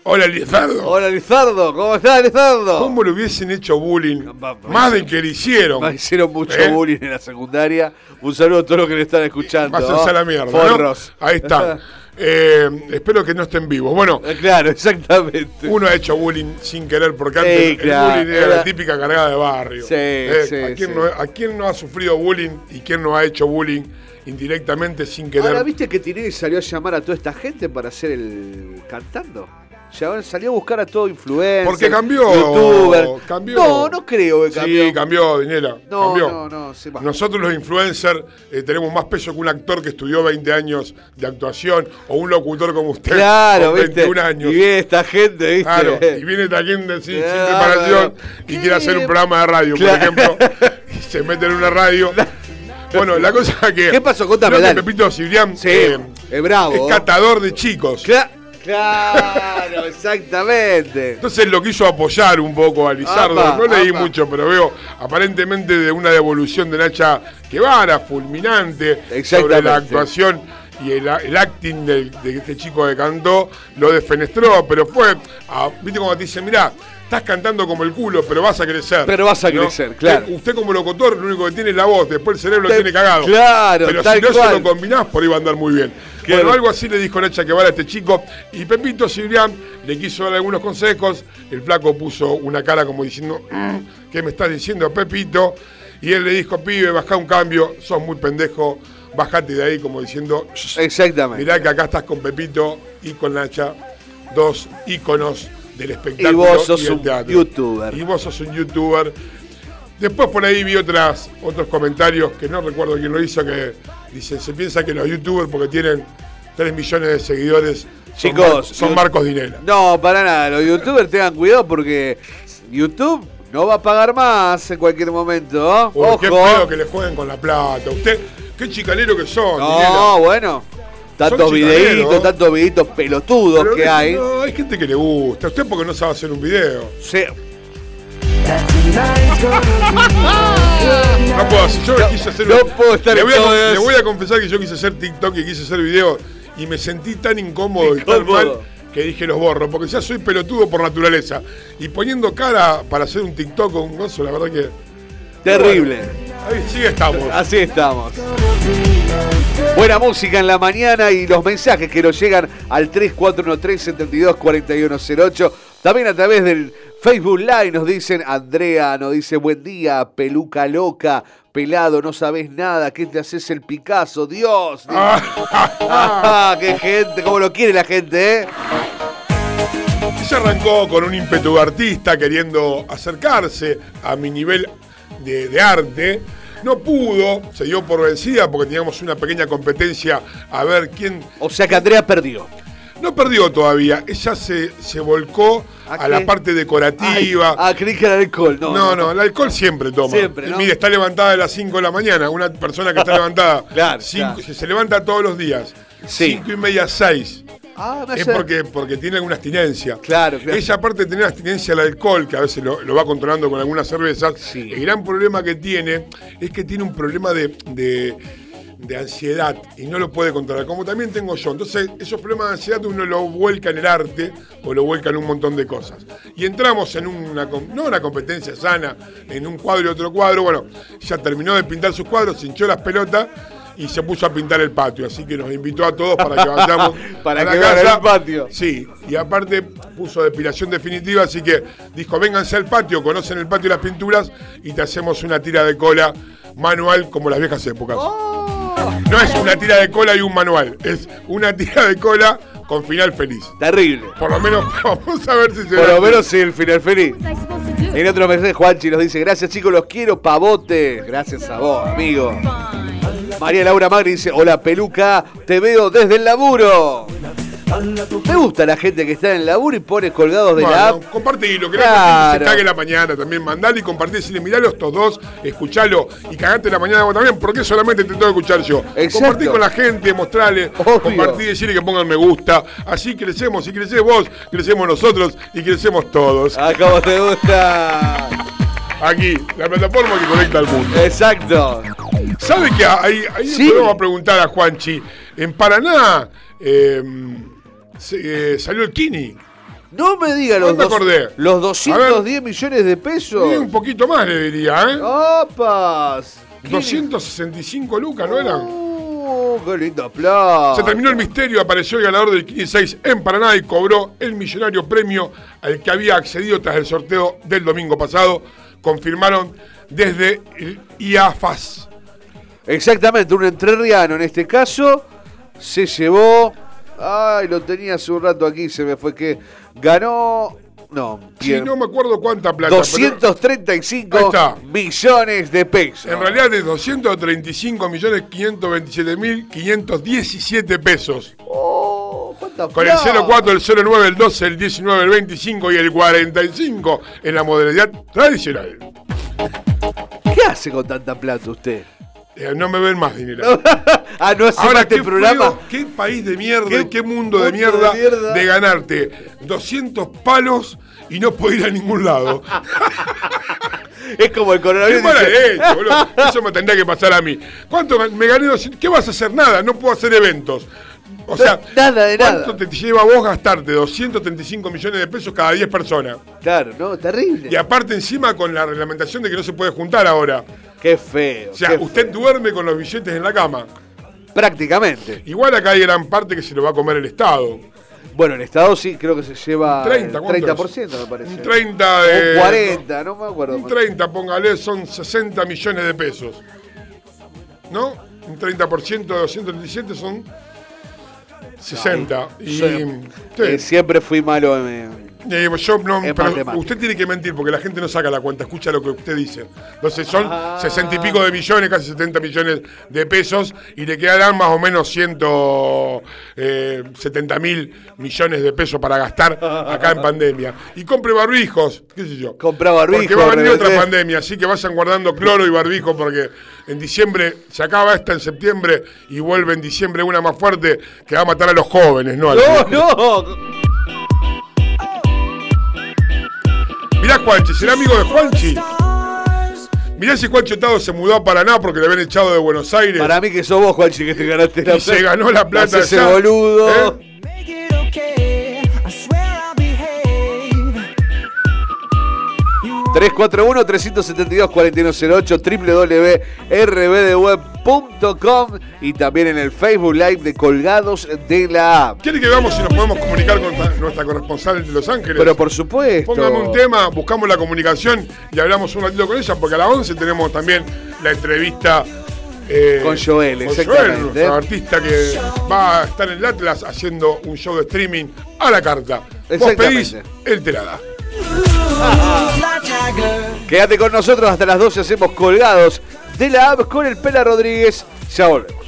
Hola Lizardo. Hola Lizardo, ¿cómo estás Lizardo? ¿Cómo le hubiesen hecho bullying? Más del que le hicieron. Me hicieron mucho ¿Eh? bullying en la secundaria. Un saludo a todos los que le están escuchando. Váyanse ¿no? a la mierda. ¿no? Forros. Ahí está. Eh, espero que no estén vivos. Bueno, Eh, Claro, exactamente. uno ha hecho bullying sin querer, porque antes Sí, el bullying era era- la típica cargada de barrio. Sí, Eh, sí, ¿a, quién no, ¿A quién no ha sufrido bullying y quién no ha hecho bullying indirectamente sin querer? Ahora, ¿viste que Tinelli salió a llamar a toda esta gente para hacer el cantando? Salió a buscar a todo influencer. Porque cambió, youtuber. cambió. No, no creo que cambió. Sí, cambió, Dinera. No, cambió. no, no, se. Nosotros los influencers eh, tenemos más peso que un actor que estudió 20 años de actuación o un locutor como usted Claro, con ¿viste? 21 años. Y viene esta gente, ¿viste? Claro, y viene esta gente sin Claro. preparación y quiere hacer un programa de radio, Claro. por ejemplo, y se mete en una radio. Bueno, la cosa que. ¿Qué pasó? Contame. Pepito Cibrián Sí, eh, es bravo. es catador de chicos. Claro, exactamente. Entonces lo quiso apoyar un poco a Lizardo. Apa, no leí apa. mucho, pero veo aparentemente de una devolución de Nacha Guevara, fulminante, sobre la actuación y el, el acting de, este chico que cantó, lo defenestró, pero fue, a- viste como te dicen, mirá, estás cantando como el culo, pero vas a crecer. Pero vas a crecer, claro. Usted, usted como locutor, lo único que tiene es la voz, después el cerebro lo tiene cagado. claro, pero tal si no cual. se lo combinás, por ahí va a andar muy bien. Bueno, algo así le dijo Nacha Guevara a este chico. Y Pepito Cibrián le quiso dar algunos consejos. El flaco puso una cara como diciendo, "Mm, ¿qué me estás diciendo, Pepito? Y él le dijo, pibe, bajá un cambio, sos muy pendejo, bajate de ahí, como diciendo, "Shh, Exactamente. mirá que acá estás con Pepito y con Nacha, dos íconos del espectáculo. Y vos sos un teatro. youtuber. Y vos sos un youtuber. Después por ahí vi otras, otros comentarios que no recuerdo quién lo hizo, que dicen, se piensa que los youtubers porque tienen 3 millones de seguidores son, Chicos, Mar- son Marcos Dinera. No, para nada. Los youtubers tengan cuidado porque YouTube no va a pagar más en cualquier momento. Uy, Ojo. qué pedo que le jueguen con la plata. Usted, qué chicanero que son, No, bueno. Tantos videitos, tantos videitos pelotudos Pero que no- hay. No, hay gente que le gusta. Usted porque no sabe hacer un video. Sí. No puedo hacer. Yo quise hacer no un- puedo estar le voy, a, le voy a confesar que yo quise hacer TikTok y quise hacer video y me sentí tan incómodo y tan mal que dije los borro, porque ya soy pelotudo por naturaleza. Y poniendo cara para hacer un TikTok o un gozo, la verdad que. Terrible. Ahí sí estamos. Así estamos. Buena música en la mañana y los mensajes que nos llegan al 3413-724108. También a través del Facebook Live nos dicen, Andrea nos dice, buen día, peluca loca, pelado, no sabes nada, ¿qué te haces el Picasso? Dios. Ah, qué gente, cómo lo quiere la gente, ¿eh? Se arrancó con un ímpetu artista queriendo acercarse a mi nivel de, de arte. No pudo, se dio por vencida porque teníamos una pequeña competencia a ver quién O sea que Andrea perdió. No perdió todavía, ella se, se volcó ¿A la parte decorativa. Ah, creí que era el alcohol. No, no, no, el alcohol siempre toma. Siempre, ¿no? Mire, está levantada a las 5 de la mañana. Una persona que está levantada Claro, cinco- claro. se levanta todos los días. Sí. 5 y media, 6. Ah, no Es sé. porque, porque tiene alguna abstinencia. Claro, claro. Ella, aparte de tener abstinencia al alcohol, que a veces lo, lo va controlando con algunas cervezas, Sí. el gran problema que tiene es que tiene un problema de, de- de ansiedad y no lo puede controlar, como también tengo yo. Entonces, esos problemas de ansiedad uno lo vuelca en el arte o lo vuelca en un montón de cosas. Y entramos en una, no una competencia sana, en un cuadro y otro cuadro. Bueno, ya terminó de pintar sus cuadros, se hinchó las pelotas y se puso a pintar el patio. Así que nos invitó a todos para que vayamos Para a la que casa. el patio. Sí, y aparte puso depilación definitiva, así que dijo, vénganse al patio, conocen el patio y las pinturas y te hacemos una tira de cola manual como las viejas épocas. Oh. No es una tira de cola y un manual, es una tira de cola con final feliz. Terrible. Por lo menos vamos a ver si se Por lo menos sí, el final feliz. En otro mensaje, Juanchi nos dice, gracias chicos, los quiero, pavote. Gracias a vos, amigo. María Laura Magri dice, hola peluca, te veo desde el laburo. Me gusta la gente que está en el laburo y pone colgados de la Bueno, app. compartilo, que Claro. la gente se cague la mañana también. Mandale y compartí, decirle, miralo estos dos, escuchalo y cagate la mañana vos también, porque solamente te tengo que escuchar yo. Exacto. Compartí con la gente, mostrale, Obvio. compartí, decirle que pongan me gusta. Así crecemos, y crecés vos, crecemos nosotros y crecemos todos. Ah, cómo te gusta. Aquí, la plataforma que conecta al mundo. Exacto. ¿Sabe que ahí, ahí Sí. podemos preguntar a Juanchi? En Paraná eh, se- eh, salió el Kini. No me diga los, dos- acordé. los 210 millones de pesos. Y un poquito más le diría, ¿eh? ¡Opas! ¿Qué- 265 lucas, ¿no eran? Uh, qué lindo plata. Se terminó el misterio, apareció el ganador del Kini 6 en Paraná y cobró el millonario premio al que había accedido tras el sorteo del domingo pasado. Confirmaron desde el IAFAS. Exactamente, un entrerriano en este caso se llevó. Ay, lo tenía hace un rato aquí, se me fue que ganó. No, Sí, no me acuerdo cuánta plata. pero 235 Ahí está. millones de pesos. en realidad es 235 millones 527 mil 517 pesos. Oh, cuánta Con el plata. 04, el 09, el 12, el 19, el 25 y el 45 en la modalidad tradicional. ¿Qué hace con tanta plata usted? Eh, no me ven más dinero. ah, no hace Ahora, este ¿qué, programa. qué país de mierda, ¿Qué y qué mundo de mierda, de mierda? de ganarte 200 palos y no poder ir a ningún lado. Es como el ¡Qué coronavirus. dice- boludo! Eso me tendría que pasar a mí. ¿Cuánto me gané? 200? ¿Qué vas a hacer? Nada, no puedo hacer eventos. O sea, Nada de ¿cuánto nada. te lleva a vos gastarte 235 millones de pesos cada 10 personas? Claro, no, terrible. Y aparte encima con la reglamentación de que no se puede juntar ahora. Qué feo. O sea, usted feo. duerme con los billetes en la cama. Prácticamente. Igual acá hay gran parte que se lo va a comer el Estado. Bueno, el Estado sí creo que se lleva 30, el ¿cuánto 30% me parece. Un 30 de... O 40, no me acuerdo. Un 30, póngale, son 60 millones de pesos. ¿No? Un 30% de 237 son 60. Y, sí. Eh, siempre fui malo en... Eh, yo no, en pero matemáticas. usted tiene que mentir porque la gente no saca la cuenta, escucha lo que usted dice. Entonces son Ah. 60 y pico de millones, casi 70 millones de pesos y le quedarán más o menos 170 mil millones de pesos para gastar acá en pandemia. Y compre barbijos, qué sé yo. Compra barbijo, Porque va a venir otra pandemia, así que vayan guardando cloro y barbijo porque en diciembre se acaba esta en septiembre y vuelve en diciembre una más fuerte que va a matar a los jóvenes, ¿no? ¡No, no! Mirá Juanchi, será amigo de Juanchi. Mirá si Juanchi Otado se mudó a Paraná porque le habían echado de Buenos Aires Para mí que sos vos, Juanchi, que te ganaste la y se ganó la plata. Ese boludo. ¿Eh? 341-372-4108 www.rbdweb.com y también en el Facebook Live de Colgados de la App. ¿Quiere que veamos si nos podemos comunicar con nuestra corresponsal de Los Ángeles? Pero por supuesto. Póngame un tema, buscamos la comunicación y hablamos un ratito con ella, porque a las 11 tenemos también la entrevista eh, Con Joel, con exactamente. Joel, artista que va a estar en el Atlas haciendo un show de streaming a la carta. Vos pedís, él te la da. Quédate con nosotros hasta las 12, hacemos Colgados de la App con el Pela Rodríguez. Ya volvemos.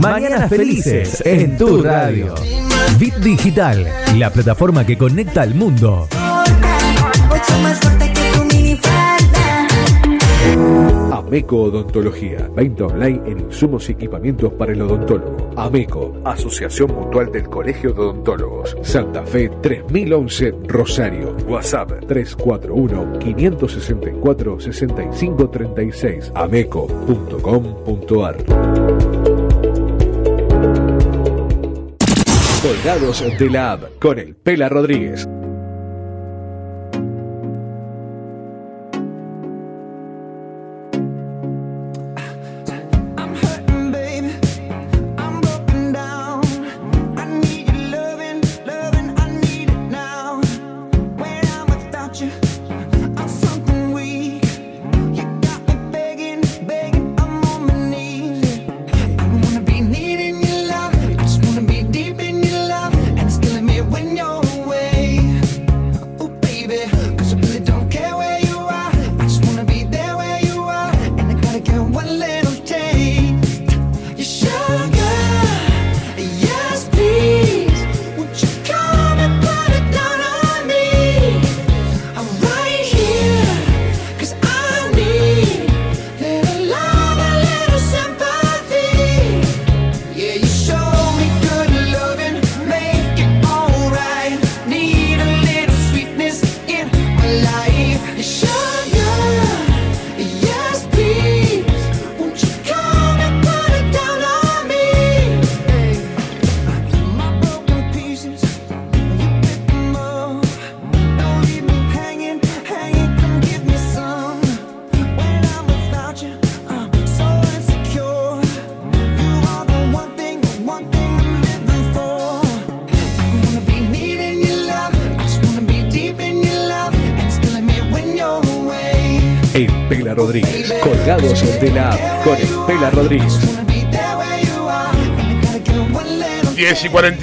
Mañanas felices en tu radio. Bit Digital, la plataforma que conecta al mundo. Ameco Odontología. Venta online en insumos y equipamientos para el odontólogo. Ameco, Asociación Mutual del Colegio de Odontólogos. Santa Fe 3011 Rosario. WhatsApp 341-564-6536. Ameco.com.ar. Colgados de la app con el Pela Rodríguez.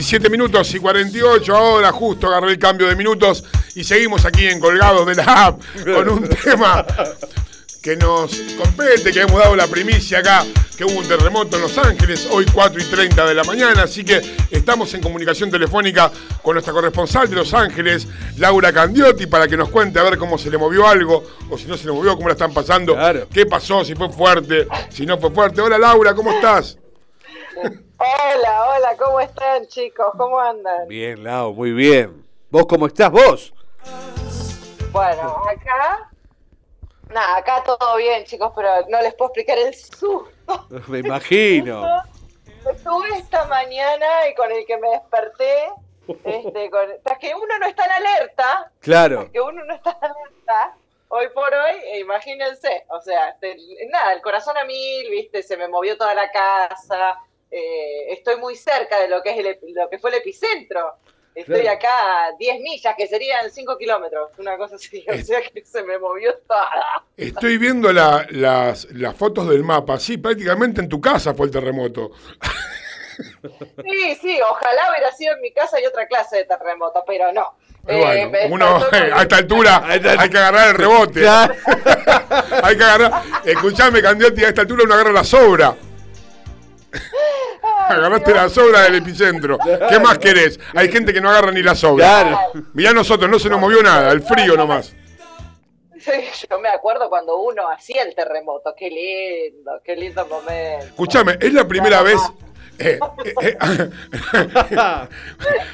47 minutos y 48 ahora, justo agarré el cambio de minutos y seguimos aquí en Colgados de la App con un tema que nos compete, que hemos dado la primicia acá, que hubo un terremoto en Los Ángeles, hoy 4 y 30 de la mañana, así que estamos en comunicación telefónica con nuestra corresponsal de Los Ángeles, Laura Candiotti, para que nos cuente a ver cómo se le movió algo, o si no se le movió, cómo la están pasando, Claro. qué pasó, si fue fuerte, si no fue fuerte. Hola Laura, ¿cómo estás? Hola, hola, ¿cómo están chicos? ¿Cómo andan? Bien, Lau, muy bien. ¿Vos cómo estás vos? Bueno, acá... Nada, acá todo bien chicos, pero no les puedo explicar el susto. Me imagino. que tuve esta mañana y con el que me desperté. Este, con, tras que uno no está en alerta, Claro. tras que uno no está en alerta, hoy por hoy, eh, imagínense, o sea, este, nada, el corazón a mil, viste, se me movió toda la casa, eh, estoy muy cerca de lo que es el, lo que fue el epicentro. Estoy Claro. acá a 10 millas, que serían 5 kilómetros, una cosa así, o sea que se me movió toda. Estoy viendo la- las, las fotos del mapa. Sí, prácticamente en tu casa fue el terremoto. Sí, sí, ojalá hubiera sido en mi casa y otra clase de terremoto, pero no. Bueno, uno con- a esta altura hay que agarrar el rebote. hay que agarrar. Escuchame, Candiotti, a esta altura uno agarra la sobra. Agarraste la sobra del epicentro. ¿Qué más querés? Hay gente que no agarra ni la sobra. Claro. Mirá nosotros, no se nos movió nada, el frío nomás. Sí, yo me acuerdo cuando uno hacía el terremoto. Qué lindo, qué lindo momento. Escúchame, es la primera vez. eh, eh, eh,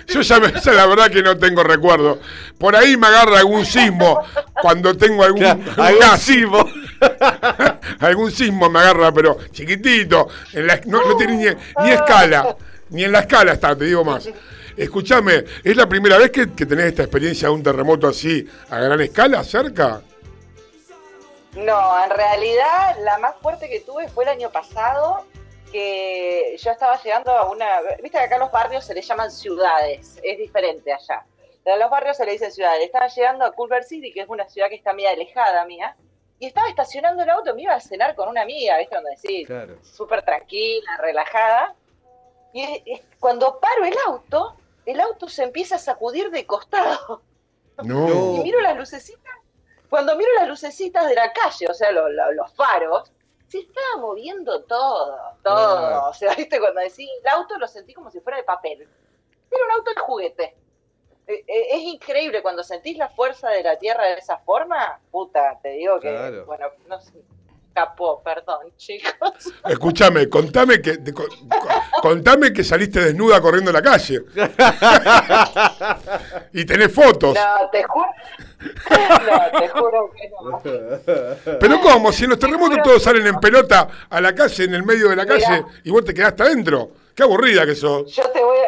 yo ya, me- ya la verdad que no tengo recuerdo. Por ahí me agarra algún sismo cuando tengo algún, algún sismo. algún sismo me agarra, pero chiquitito. en la- no, tiene ni, escala. Ni en la escala está, te digo más. Escúchame, ¿es la primera vez que, que tenés esta experiencia de un terremoto así a gran escala cerca? No, en realidad la más fuerte que tuve fue el año pasado, que yo estaba llegando a una... Viste que acá los barrios se les llaman ciudades, es diferente allá. A los barrios se le dicen ciudades. Estaba llegando a Culver City, que es una ciudad que está media alejada mía, y estaba estacionando el auto, me iba a cenar con una amiga, ¿viste? Donde decís, Claro. súper tranquila, relajada. Y es- es- cuando paro el auto, el auto se empieza a sacudir de costado. No. Y miro las lucecitas, cuando miro las lucecitas de la calle, o sea, lo- lo- los faros, se estaba moviendo todo, todo. O sea, viste, cuando decís el auto lo sentí como si fuera de papel. Era un auto de juguete. Eh, eh, Es increíble cuando sentís la fuerza de la tierra de esa forma, puta, te digo que, Claro. bueno, no sé, escapó, perdón, chicos. Escúchame, contame que, de- contame que saliste desnuda corriendo en la calle. y tenés fotos. No, te juro, no, te juro que no. Pero ¿cómo? Si en los terremotos todos salen en pelota a la calle, en el medio de la Mirá. calle, y vos te quedaste adentro. Qué aburrida que sos. Yo te voy a,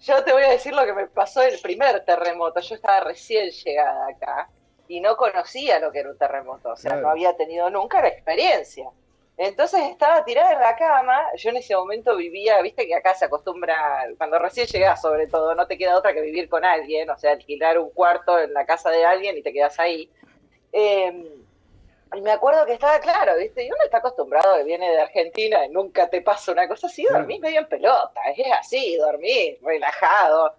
yo te voy a decir lo que me pasó el primer terremoto. Yo estaba recién llegada acá y no conocía lo que era un terremoto, o sea, Claro. no había tenido nunca la experiencia. Entonces estaba tirada en la cama, yo en ese momento vivía, viste que acá se acostumbra, cuando recién llegás sobre todo, no te queda otra que vivir con alguien, o sea, alquilar un cuarto en la casa de alguien y te quedas ahí. Eh, y me acuerdo que estaba claro, ¿viste? Y uno está acostumbrado que viene de Argentina y nunca te pasa una cosa así, dormís medio en pelota, es así, dormís relajado.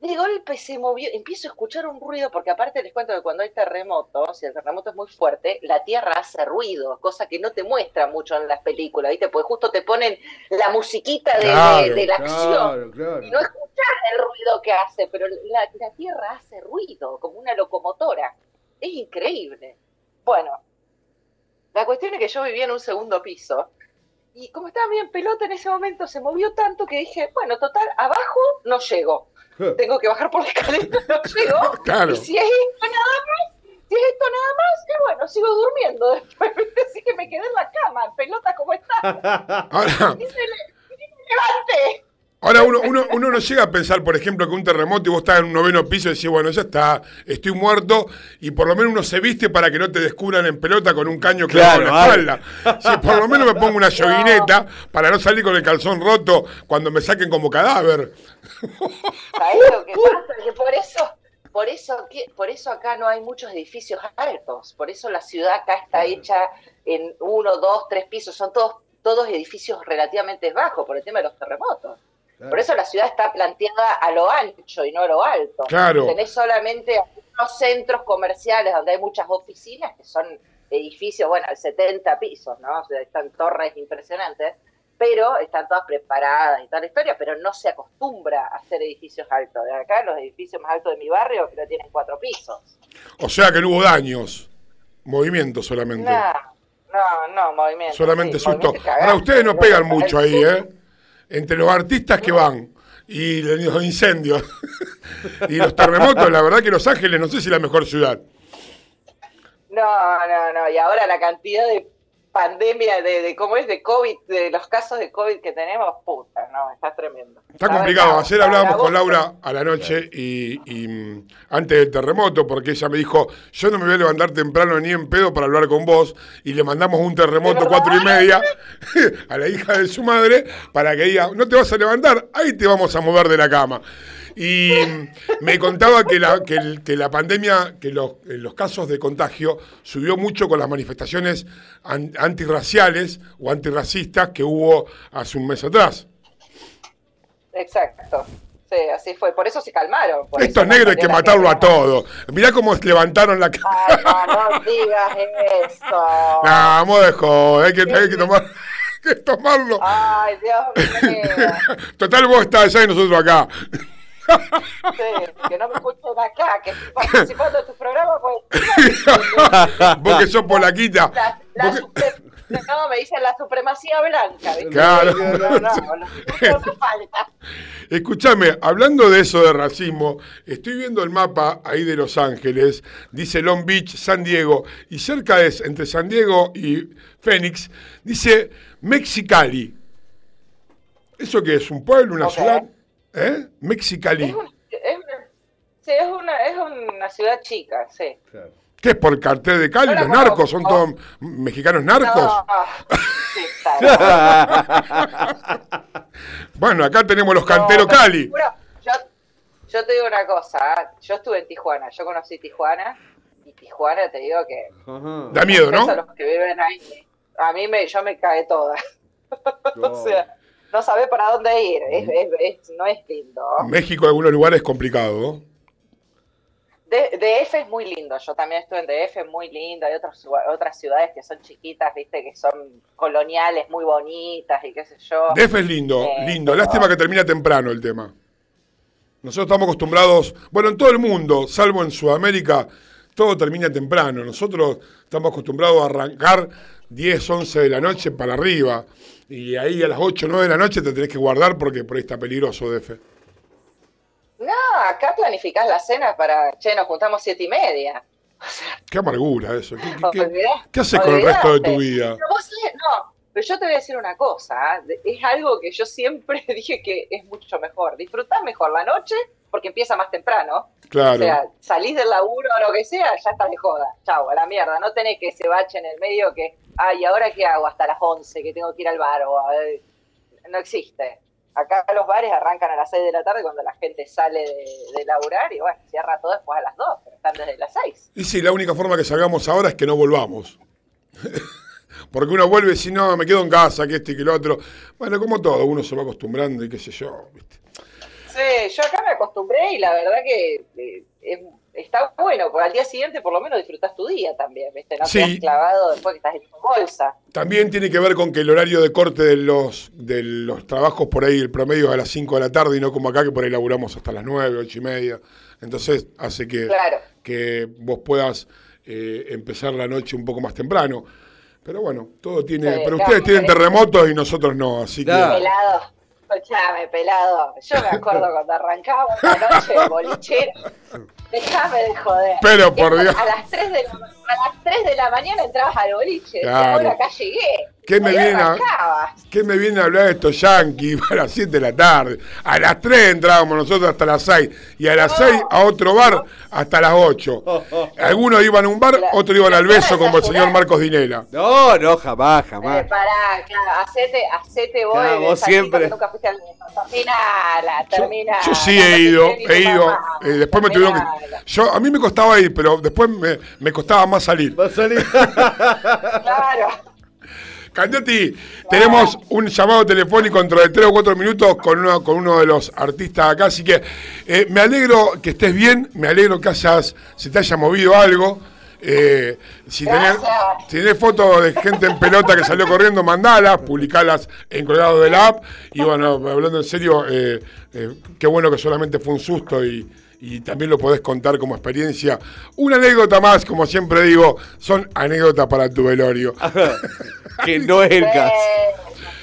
De golpe se movió, empiezo a escuchar un ruido, porque aparte les cuento que cuando hay terremotos, si el terremoto es muy fuerte, la tierra hace ruido, cosa que no te muestra mucho en las películas, ¿viste? Porque justo te ponen la musiquita de, Claro, de la acción Claro, claro. y no escuchás el ruido que hace, pero la, la tierra hace ruido, como una locomotora. Es increíble. Bueno, la cuestión es que yo vivía en un segundo piso y como estaba bien pelota en ese momento, se movió tanto que dije, bueno, total, abajo no llego. Tengo que bajar por la escalera, no llego. Claro. Y si es esto nada más, si es esto nada más, que bueno, sigo durmiendo después. Así que me quedé en la cama, en pelota como está. Ahora, Y se le- y me levanté. Ahora uno, uno, uno no llega a pensar, por ejemplo, que un terremoto y vos estás en un noveno piso y decís, bueno, ya está, estoy muerto, y por lo menos uno se viste para que no te descubran en pelota con un caño clavado en la Claro, espalda. Si por lo menos me pongo una yoguineta para no salir con el calzón roto cuando me saquen como cadáver. ¿Sabés lo que pasa? Que por eso, por eso, que, por eso acá no hay muchos edificios altos. Por eso la ciudad acá está hecha en uno, dos, tres pisos. Son todos, todos edificios relativamente bajos por el tema de los terremotos. Por eso la ciudad está planteada a lo ancho y no a lo alto. Claro. Tenés solamente algunos centros comerciales donde hay muchas oficinas que son edificios, bueno, de 70 pisos, ¿no? O sea, están torres impresionantes, pero están todas preparadas y toda la historia, pero no se acostumbra a hacer edificios altos. De acá, los edificios más altos de mi barrio, creo tienen cuatro pisos. O sea que no hubo daños, movimiento solamente. No, no, no, movimiento. Solamente sí, susto. movimiento Ahora ustedes no pegan mucho ahí. ¿eh? Entre los artistas que van y los incendios y los terremotos, la verdad que Los Ángeles no sé si es la mejor ciudad. No, no, no. Y ahora la cantidad de pandemia, de, de cómo es, de COVID, de los casos de COVID que tenemos, puta, no, está tremendo. Está complicado. Ayer hablábamos con Laura a la noche y, y, mm, antes del terremoto, porque ella me dijo, yo no me voy a levantar temprano ni en pedo para hablar con vos, y le mandamos un terremoto cuatro y media a la hija de su madre para que diga, no te vas a levantar, ahí te vamos a mover de la cama. Y me contaba que la, que, el- que la pandemia, que los, eh, los casos de contagio subió mucho con las manifestaciones an- antirraciales o antirracistas que hubo hace un mes atrás. Exacto. Sí, así fue. Por eso se calmaron. por Estos negros hay que matarlo a todos. Mirá cómo levantaron la cara. Ay, no, no digas eso. No, vamos de joder, hay que, hay que tomar, hay que tomarlo. Ay, Dios mío. Total, vos estás allá y nosotros acá. Sí, que no me escuchen acá, que estoy participando en tu programa, pues. Vos que sos polaquita. La, la Vos que- supre- No, me dicen la supremacía blanca. ¿viste? Claro. No, falta. Escúchame, hablando de eso de racismo, estoy viendo el mapa ahí de Los Ángeles, dice Long Beach, San Diego, y cerca de, entre San Diego y Phoenix, dice Mexicali. ¿Eso qué es? ¿Un pueblo, una ciudad? ¿Eh? Mexicali. Es, un- es una, sí, es una, es una ciudad chica, sí. ¿Qué es por el cartel de Cali? No ¿Los narcos? ¿Son todos mexicanos narcos? No, sí, claro. Bueno, acá tenemos los canteros pero Cali. seguro, yo, yo te digo una cosa, ¿ah? yo estuve en Tijuana, yo conocí Tijuana y Tijuana te digo que Da miedo, ¿no? a los que viven ahí, a mí me, yo me cae toda. o sea, no sabe para dónde ir, es, es- es- no es lindo. México en algunos lugares es complicado, DF es muy lindo, yo también estuve en DF, es muy lindo, hay otras, ciu- otras ciudades que son chiquitas, viste, que son coloniales, muy bonitas y qué sé yo. DF es lindo, Eh, lindo. pero- Lástima que termina temprano el tema. Nosotros estamos acostumbrados, bueno, en todo el mundo, salvo en Sudamérica, todo termina temprano. Nosotros estamos acostumbrados a arrancar 10, 11 de la noche para arriba. Y ahí a las 8, 9 de la noche te tenés que guardar porque por ahí está peligroso DF. No, acá planificás la cena para, che, nos juntamos siete y media. Qué amargura eso. ¿Qué, qué- qué- qué haces con el resto de tu vida? Pero vos no, pero yo te voy a decir una cosa. De- es algo que yo siempre dije que es mucho mejor. Disfrutás mejor la noche porque empieza más temprano. Claro. O sea, salís del laburo o lo que sea, ya estás de joda. Chau, a la mierda. No tenés que ese bache en el medio que, ay, ¿ahora qué hago hasta las 11 que tengo que ir al bar? O, eh, no existe. Acá los bares arrancan a las 6 de la tarde cuando la gente sale de, de laburar y bueno, cierra todo después a las 2, pero están desde las 6. Y sí, la única forma que salgamos ahora es que no volvamos. Porque uno vuelve si no, me quedo en casa, que este y que lo otro. Bueno, como todo, uno se va acostumbrando y qué sé yo. ¿viste? Sí, yo acá me acostumbré y la verdad que eh, es- está bueno, porque al día siguiente por lo menos disfrutás tu día también, ¿viste? No Sí. quedás clavado después que estás en tu bolsa. También tiene que ver con que el horario de corte de los, de los trabajos por ahí, el promedio es a las 5 de la tarde y no como acá que por ahí laburamos hasta las 9, 8 y media. Entonces hace que, Claro. que vos puedas eh, empezar la noche un poco más temprano. Pero bueno, todo tiene... Sí, pero claro, ustedes tienen terremotos y nosotros no, así que... Pelado, escuchame, pelado. Yo me acuerdo cuando arrancábamos la noche de bolichera. Déjame de joder. Pero, por Esto, Dios. A las, 3 de la, a las 3 de la mañana entrabas al boliche. Claro. bueno, acá llegué. ¿Qué me viene a-. ¿Qué me viene a hablar de estos yanquis a las 7 de la tarde? A las 3 entrábamos nosotros hasta las 6 y a las 6 a otro bar hasta las 8. Algunos iban a un bar, otros iban al beso como el señor Marcos Dinela. No, no, jamás, Eh, jamás. pará, claro, hacete, hacete vos. Claro, vos siempre. Nunca fuiste al terminala, terminala. Yo sí he ido, he ido. eh, después me tuvieron que. Yo, a mí me costaba ir, pero después me, me costaba más salir. Va a salir. Claro. Candiotti, tenemos un llamado telefónico dentro de 3 o 4 minutos con uno, con uno de los artistas acá, así que eh, me alegro que estés bien, me alegro que hayas, se te haya movido algo. Eh, si, tenés, si tenés fotos de gente en pelota que salió corriendo, mandalas, publicalas en colgado de la app. Y bueno, hablando en serio, eh, eh, qué bueno que solamente fue un susto y, y también lo podés contar como experiencia. Una anécdota más, como siempre digo, son anécdotas para tu velorio. que no es el caso.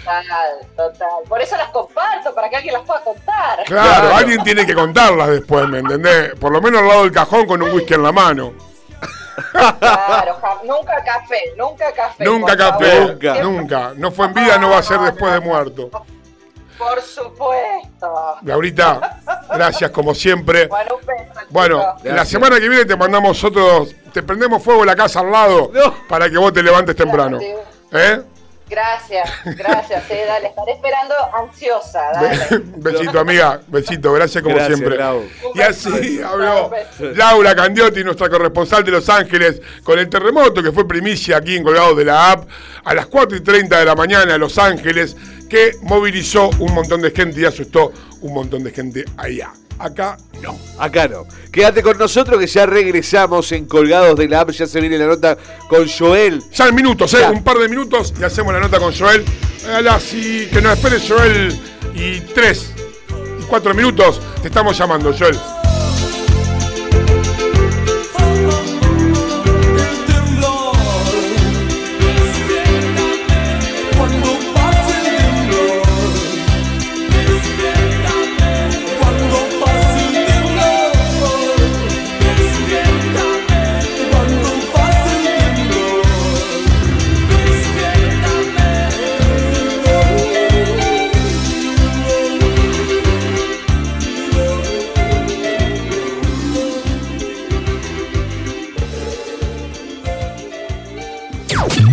Total, total. Por eso las comparto, para que alguien las pueda contar. Claro, alguien tiene que contarlas después, ¿me entendés? Por lo menos al lado del cajón con un whisky en la mano. Claro, nunca café, nunca café. Nunca café, nunca, nunca. No fue en vida, no va a ser después de muerto. Por supuesto. Laurita, gracias como siempre. Bueno, un beso. Bueno, la semana que viene te mandamos otros, te prendemos fuego en la casa al lado para que vos te levantes temprano. ¿Eh? Gracias, gracias, eh, dale, estaré esperando ansiosa, dale. Besito, amiga. Besito, gracias como Gracias, siempre. Y así habló Laura Candiotti, nuestra corresponsal de Los Ángeles, con el terremoto que fue primicia aquí en Colgado de la App a las 4 y 30 de la mañana en Los Ángeles, que movilizó un montón de gente y asustó un montón de gente allá. Acá no. Acá no. Quédate con nosotros que ya regresamos en Colgados de la App. Ya se viene la nota con Joel. Ya en minutos, ¿eh? Un par de minutos y hacemos la nota con Joel. A las y que nos espere Joel y 3 y cuatro minutos. Te estamos llamando, Joel.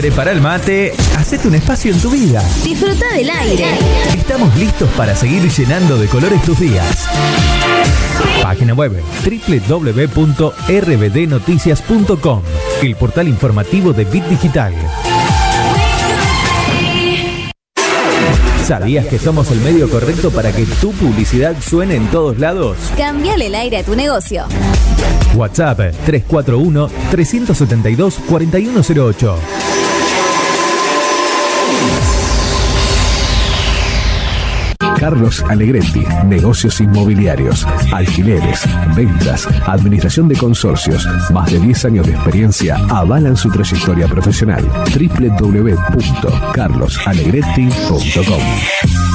Prepara el mate, hacete un espacio en tu vida. Disfruta del aire. Estamos listos para seguir llenando de colores tus días. Página web www.rbdnoticias.com, el portal informativo de Bit Digital. ¿Sabías que somos el medio correcto para que tu publicidad suene en todos lados? Cambiale el aire a tu negocio. WhatsApp 341-372-4108. Carlos Alegretti, negocios inmobiliarios, alquileres, ventas, administración de consorcios, más de 10 años de experiencia avalan su trayectoria profesional. www.carlosalegretti.com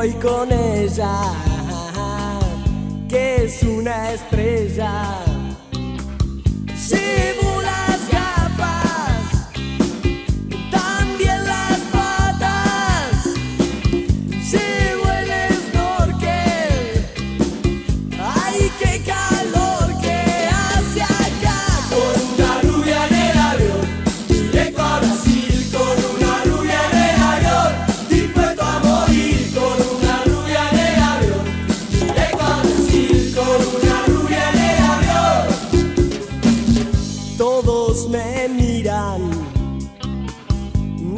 Voy con ella, que es una estrella.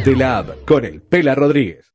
De la con el Pela Rodríguez.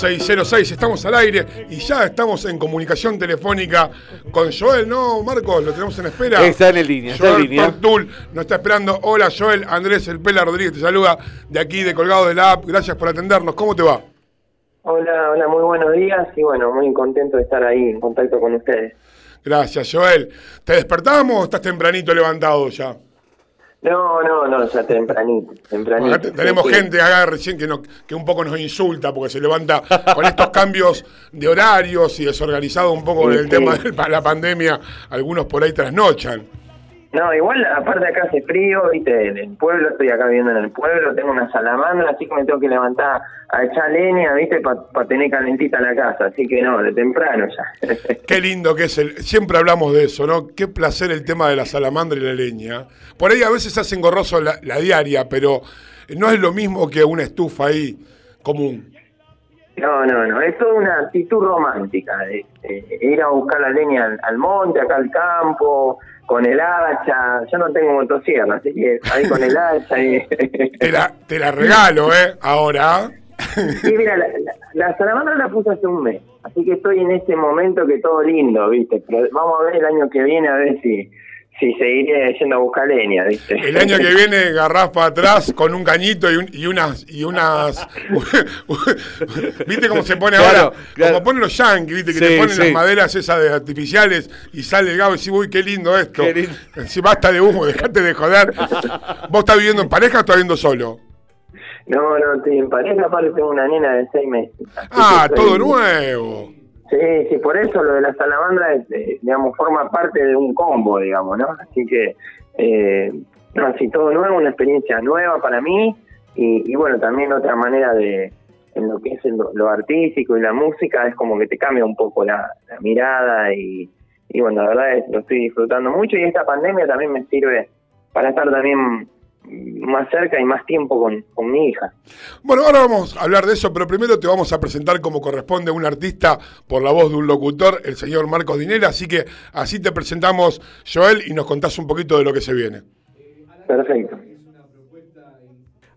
Once y 06, estamos al aire y ya estamos en comunicación telefónica con Joel, ¿no, Marcos? Lo tenemos en espera. Está en línea, está en Joel línea. Tortul nos está esperando. Hola, Joel. Andrés El Pela Rodríguez te saluda de aquí, de Colgado de la App. Gracias por atendernos. ¿Cómo te va? Hola, hola, muy buenos días y bueno, muy contento de estar ahí en contacto con ustedes. Gracias, Joel. ¿Te despertamos o estás tempranito levantado ya? No, no, no, ya tempranito, tempranito. Tenemos Sí, sí. gente acá recién que, no- que un poco nos insulta porque se levanta con estos cambios de horarios y desorganizado un poco Sí, el sí. tema de la pandemia. Algunos por ahí trasnochan. No, igual aparte acá hace frío, viste, en el pueblo, estoy acá viviendo en el pueblo, tengo una salamandra, así que me tengo que levantar a echar leña, viste, para tener calentita la casa, así que no, de temprano ya. Qué lindo que es el. Siempre hablamos de eso, ¿no? Qué placer el tema de la salamandra y la leña. Por ahí a veces se hace engorroso la, la diaria, pero no es lo mismo que una estufa ahí común. No, no, no, es toda una actitud romántica, de, de ir a buscar la leña al, al monte, acá al campo, con el hacha, yo no tengo motosierra, así que ahí con el hacha y... Te la, te la regalo, ¿eh? Ahora. Sí, mira, la, la, la salamandra la puse hace un mes, así que estoy en este momento que todo lindo, ¿viste? Pero vamos a ver el año que viene a ver si, si seguiré yendo a buscar leña, ¿viste? El año que viene garrás para atrás con un cañito y, un- y unas y unas ¿Viste cómo se pone Claro, ahora? claro. Como ponen los yankees, ¿viste? Que Sí, te ponen sí. las maderas esas de artificiales y sale el gabo y dice, uy, qué lindo esto. Qué lindo. Si basta de humo, dejate de joder. ¿Vos estás viviendo en pareja o estás viviendo solo? No, no, estoy en pareja, aparte tengo una nena de seis meses. Ah, todo nuevo. Sí, sí, por eso lo de la salamandra, es, eh, digamos, forma parte de un combo, digamos, ¿no? Así que, eh, así todo nuevo, una experiencia nueva para mí y, bueno, también otra manera de, en lo que es el- lo, artístico y la música, es como que te cambia un poco la, la mirada y, y bueno, la verdad es, lo estoy disfrutando mucho y esta pandemia también me sirve para estar también más cerca y más tiempo con, con mi hija. Bueno, ahora vamos a hablar de eso, pero primero te vamos a presentar como corresponde un artista por la voz de un locutor, el señor Marcos Dinera. Así que así te presentamos, Joel, y nos contás un poquito de lo que se viene. Perfecto.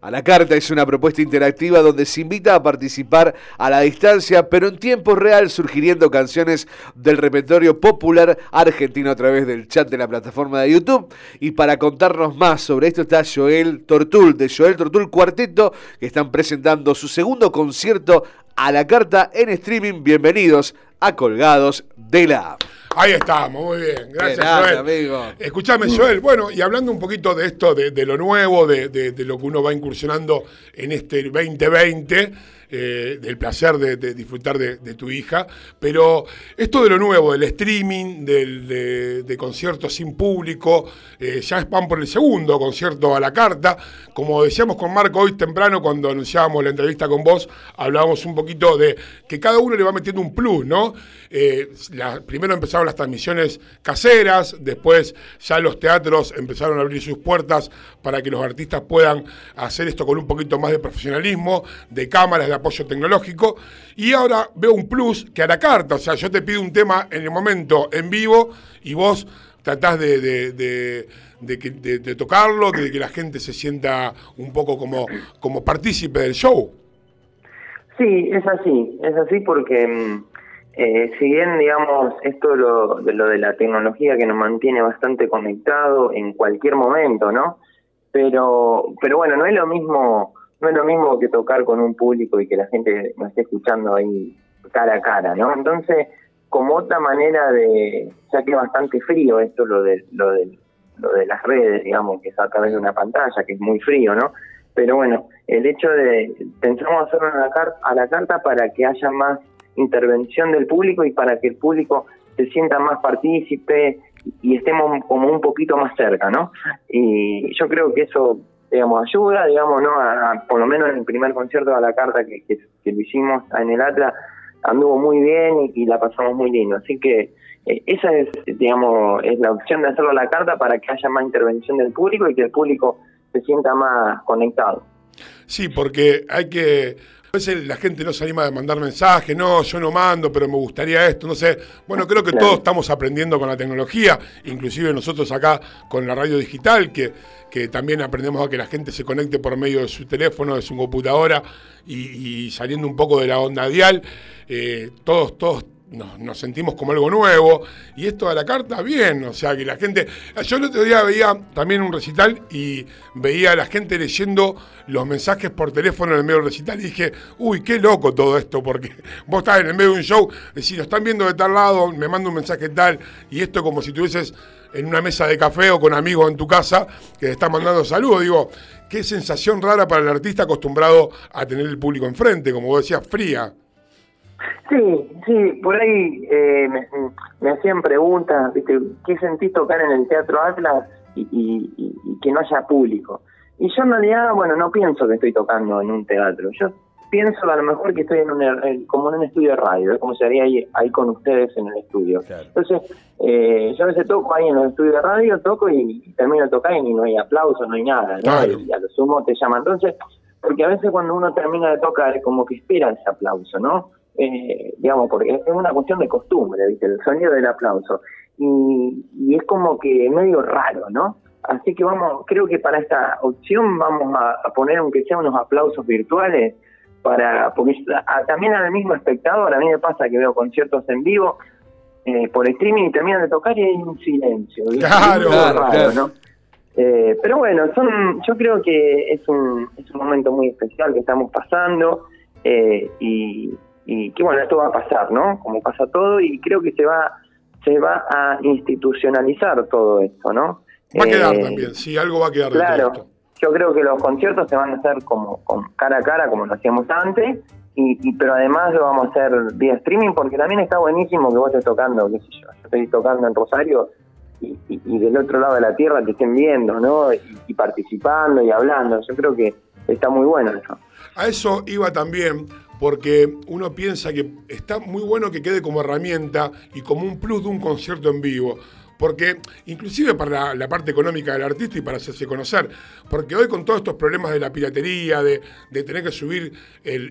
A la carta es una propuesta interactiva donde se invita a participar a la distancia, pero en tiempo real, sugiriendo canciones del repertorio popular argentino a través del chat de la plataforma de YouTube. Y para contarnos más sobre esto está Joel Tortul, de Joel Tortul Cuarteto, que están presentando su segundo concierto a la carta en streaming. Bienvenidos a Colgados de la. Ahí estamos, muy bien. Gracias, grande, Joel. amigo. Escuchame, Joel. Bueno, y hablando un poquito de esto, de, de lo nuevo, de, de- de lo que uno va incursionando en este 2020, eh, del placer de, disfrutar de, tu hija, pero esto de lo nuevo, del streaming, del, de, conciertos sin público, eh, ya van por el segundo concierto a la carta. Como decíamos con Marco hoy temprano, cuando anunciábamos la entrevista con vos, hablábamos un poquito de que cada uno le va metiendo un plus, ¿no? Eh, primero empezaron las transmisiones caseras, después ya los teatros empezaron a abrir sus puertas para que los artistas puedan hacer esto con un poquito más de profesionalismo, de cámaras, de apoyo tecnológico. Y ahora veo un plus que a la carta, o sea, yo te pido un tema en el momento en vivo y vos tratás de, de- de- de tocarlo, de que la gente se sienta un poco como, como partícipe del show. Sí, es así, es así porque mm, eh, si bien, digamos, esto lo, de lo de la tecnología que nos mantiene bastante conectado en cualquier momento, ¿no? Pero, pero bueno, no es lo mismo, no es lo mismo que tocar con un público y que la gente nos esté escuchando ahí cara a cara, ¿no? Entonces, como otra manera de, ya que es bastante frío esto, lo de, lo de, lo de las redes, digamos, que es a través de una pantalla, que es muy frío, ¿no? Pero bueno, el hecho de, pensamos hacerlo a la, car- a la carta para que haya más intervención del público y para que el público se sienta más partícipe y estemos como un poquito más cerca, ¿no? Y yo creo que eso, digamos, ayuda, digamos, ¿no? A- por lo menos en el primer concierto a la carta que, que, que lo hicimos en el Atlas, anduvo muy bien y, y la pasamos muy lindo. Así que eh, esa es, digamos, es la opción de hacerlo a la carta para que haya más intervención del público y que el público se sienta más conectado. Sí, porque hay que. A veces la gente no se anima a mandar mensajes, no, yo no mando, pero me gustaría esto, no sé. Bueno, creo que Claro. todos estamos aprendiendo con la tecnología, inclusive nosotros acá con la radio digital, que, que también aprendemos a que la gente se conecte por medio de su teléfono, de su computadora y, y saliendo un poco de la onda dial, eh, todos, todos nos, sentimos como algo nuevo. Y esto a la carta, bien. O sea, que la gente. Yo el otro día veía también un recital y veía a la gente leyendo los mensajes por teléfono en el medio del recital y dije, uy, qué loco todo esto, porque vos estás en el medio de un show, decís, lo están viendo de tal lado, me manda un mensaje tal, y esto como si estuvieses en una mesa de café o con amigos en tu casa que te están mandando saludos. Digo, qué sensación rara para el artista acostumbrado a tener el público enfrente, como vos decías, fría. Sí, sí, por ahí eh, me, me hacían preguntas, ¿viste? ¿Qué sentís tocar en el Teatro Atlas y, y- y- y que no haya público? Y yo en realidad, bueno, no pienso que estoy tocando en un teatro. Yo pienso a lo mejor que estoy en un, como en un estudio de radio, es como si haría ahí, ahí con ustedes en el estudio. Entonces, eh, yo a veces toco ahí en los estudios de radio, toco y, termino de tocar y no hay aplauso, no hay nada, ¿no? Claro. Y a lo sumo te llaman. Entonces, porque a veces cuando uno termina de tocar, como que espera ese aplauso, ¿no? Eh, digamos, porque es una cuestión de costumbre, ¿viste? El sonido del aplauso. Y, y es como que medio raro, ¿no? Así que vamos, creo que para esta opción vamos a, a poner, aunque sea unos aplausos virtuales, para porque a- también al mismo espectador, a mí me pasa que veo conciertos en vivo eh, por streaming y terminan de tocar y hay un silencio. ¿viste? Claro, claro, raro, claro. ¿no? Eh, pero bueno, son, yo creo que es un, es un momento muy especial que estamos pasando eh, y, y que bueno, esto va a pasar, ¿no? Como pasa todo y creo que se va se va a institucionalizar todo esto, ¿no? Va a quedar Eh, también, sí, algo va a quedar de Claro, todo esto. yo creo que los conciertos se van a hacer como con cara a cara, como lo hacíamos antes, y, y- pero además lo vamos a hacer vía streaming, porque también está buenísimo que vos estés tocando, qué sé yo, yo estoy tocando en Rosario, y, y- y del otro lado de la tierra te estén viendo, ¿no? Y participando y hablando, yo creo que está muy bueno eso. A eso iba también porque uno piensa que está muy bueno que quede como herramienta y como un plus de un concierto en vivo. Porque, inclusive para la, parte económica del artista y para hacerse conocer, porque hoy con todos estos problemas de la piratería, de, tener que subir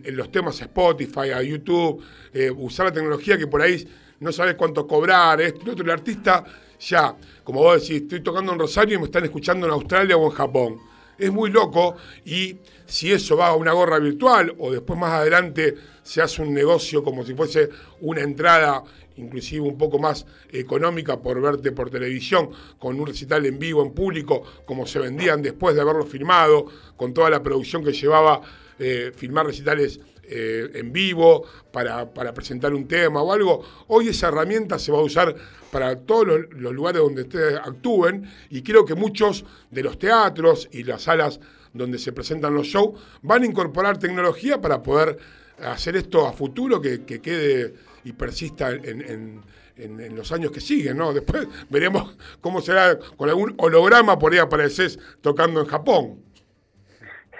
los temas a Spotify, a YouTube, eh, usar la tecnología que por ahí no sabes cuánto cobrar, esto, lo otro, el artista ya, como vos decís, estoy tocando en Rosario y me están escuchando en Australia o en Japón es muy loco y si eso va a una gorra virtual o después más adelante se hace un negocio como si fuese una entrada inclusive un poco más económica por verte por televisión, con un recital en vivo, en público, como se vendían después de haberlo filmado, con toda la producción que llevaba eh, filmar recitales eh, en vivo para, para presentar un tema o algo. Hoy esa herramienta se va a usar para todos los, lugares donde ustedes actúen y creo que muchos de los teatros y las salas donde se presentan los shows van a incorporar tecnología para poder hacer esto a futuro que, que quede y persista en, en- en- en los años que siguen, ¿no? Después veremos cómo será con algún holograma por ahí apareces tocando en Japón.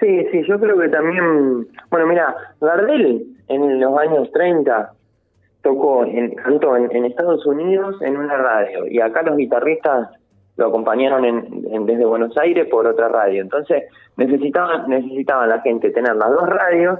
Sí, sí, yo creo que también, bueno, mira, Gardel en los años 30 tocó, en, cantó en, en Estados Unidos en una radio y acá los guitarristas lo acompañaron en, en- desde Buenos Aires por otra radio. Entonces necesitaban, necesitaban la gente tener las dos radios,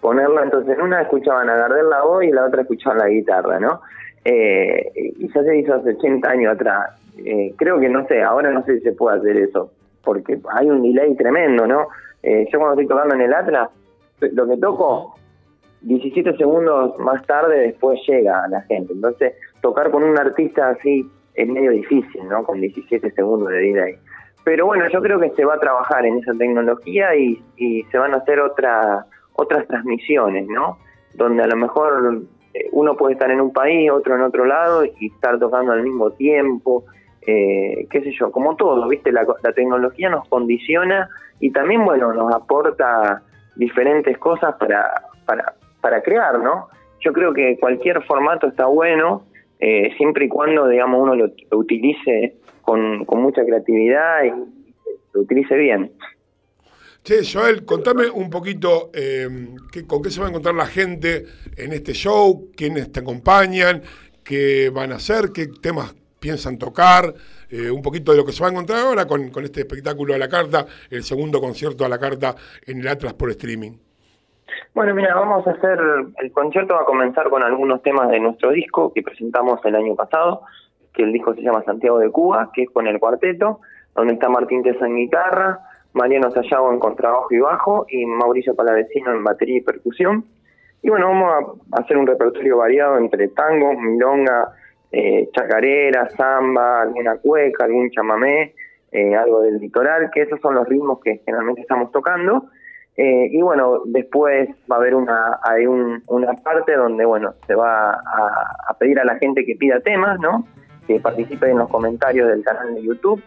ponerla, entonces en una escuchaban a Gardel la voz y la otra escuchaban la guitarra, ¿no? Eh, y ya se hizo hace 80 años atrás. Eh, creo que no sé, ahora no sé si se puede hacer eso, porque hay un delay tremendo, ¿no? Eh, yo cuando estoy tocando en el Atlas, lo que toco, 17 segundos más tarde después llega a la gente. Entonces, tocar con un artista así es medio difícil, ¿no? Con 17 segundos de delay. Pero bueno, yo creo que se va a trabajar en esa tecnología y, y se van a hacer otra, otras transmisiones, ¿no? Donde a lo mejor eh, uno puede estar en un país, otro en otro lado y estar tocando al mismo tiempo, eh, qué sé yo, como todo, ¿viste? La, la tecnología nos condiciona y también, bueno, nos aporta diferentes cosas para, para, para crear, ¿no? Yo creo que cualquier formato está bueno, eh, siempre y cuando, digamos, uno lo, utilice con, con mucha creatividad y lo utilice bien. Che, Joel, contame un poquito eh, con qué se va a encontrar la gente en este show, quiénes te acompañan, qué van a hacer, qué temas piensan tocar, eh, un poquito de lo que se va a encontrar ahora con, con este espectáculo a la carta, el segundo concierto a la carta en el Atlas por streaming. Bueno, mira, vamos a hacer, el concierto va a comenzar con algunos temas de nuestro disco que presentamos el año pasado, que el disco se llama Santiago de Cuba, que es con el cuarteto, donde está Martín Tesa en guitarra, Mariano Sayago en contrabajo y bajo, y Mauricio Palavecino en batería y percusión. Y bueno, vamos a hacer un repertorio variado entre tango, milonga, eh, chacarera, samba, alguna cueca, algún chamamé, eh, algo del litoral, que esos son los ritmos que generalmente estamos tocando. Eh, y bueno, después va a haber una, hay un- una parte donde, bueno, se va a, pedir a la gente que pida temas, ¿no? Que participe en los comentarios del canal de YouTube.